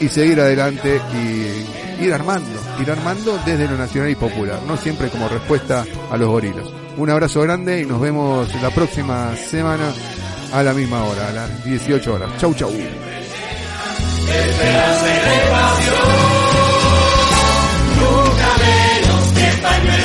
y seguir adelante y ir armando, ir armando desde lo nacional y popular, no siempre como respuesta a los gorilos. Un abrazo grande y nos vemos la próxima semana a la misma hora, a las 18 horas. Chau, chau. my name.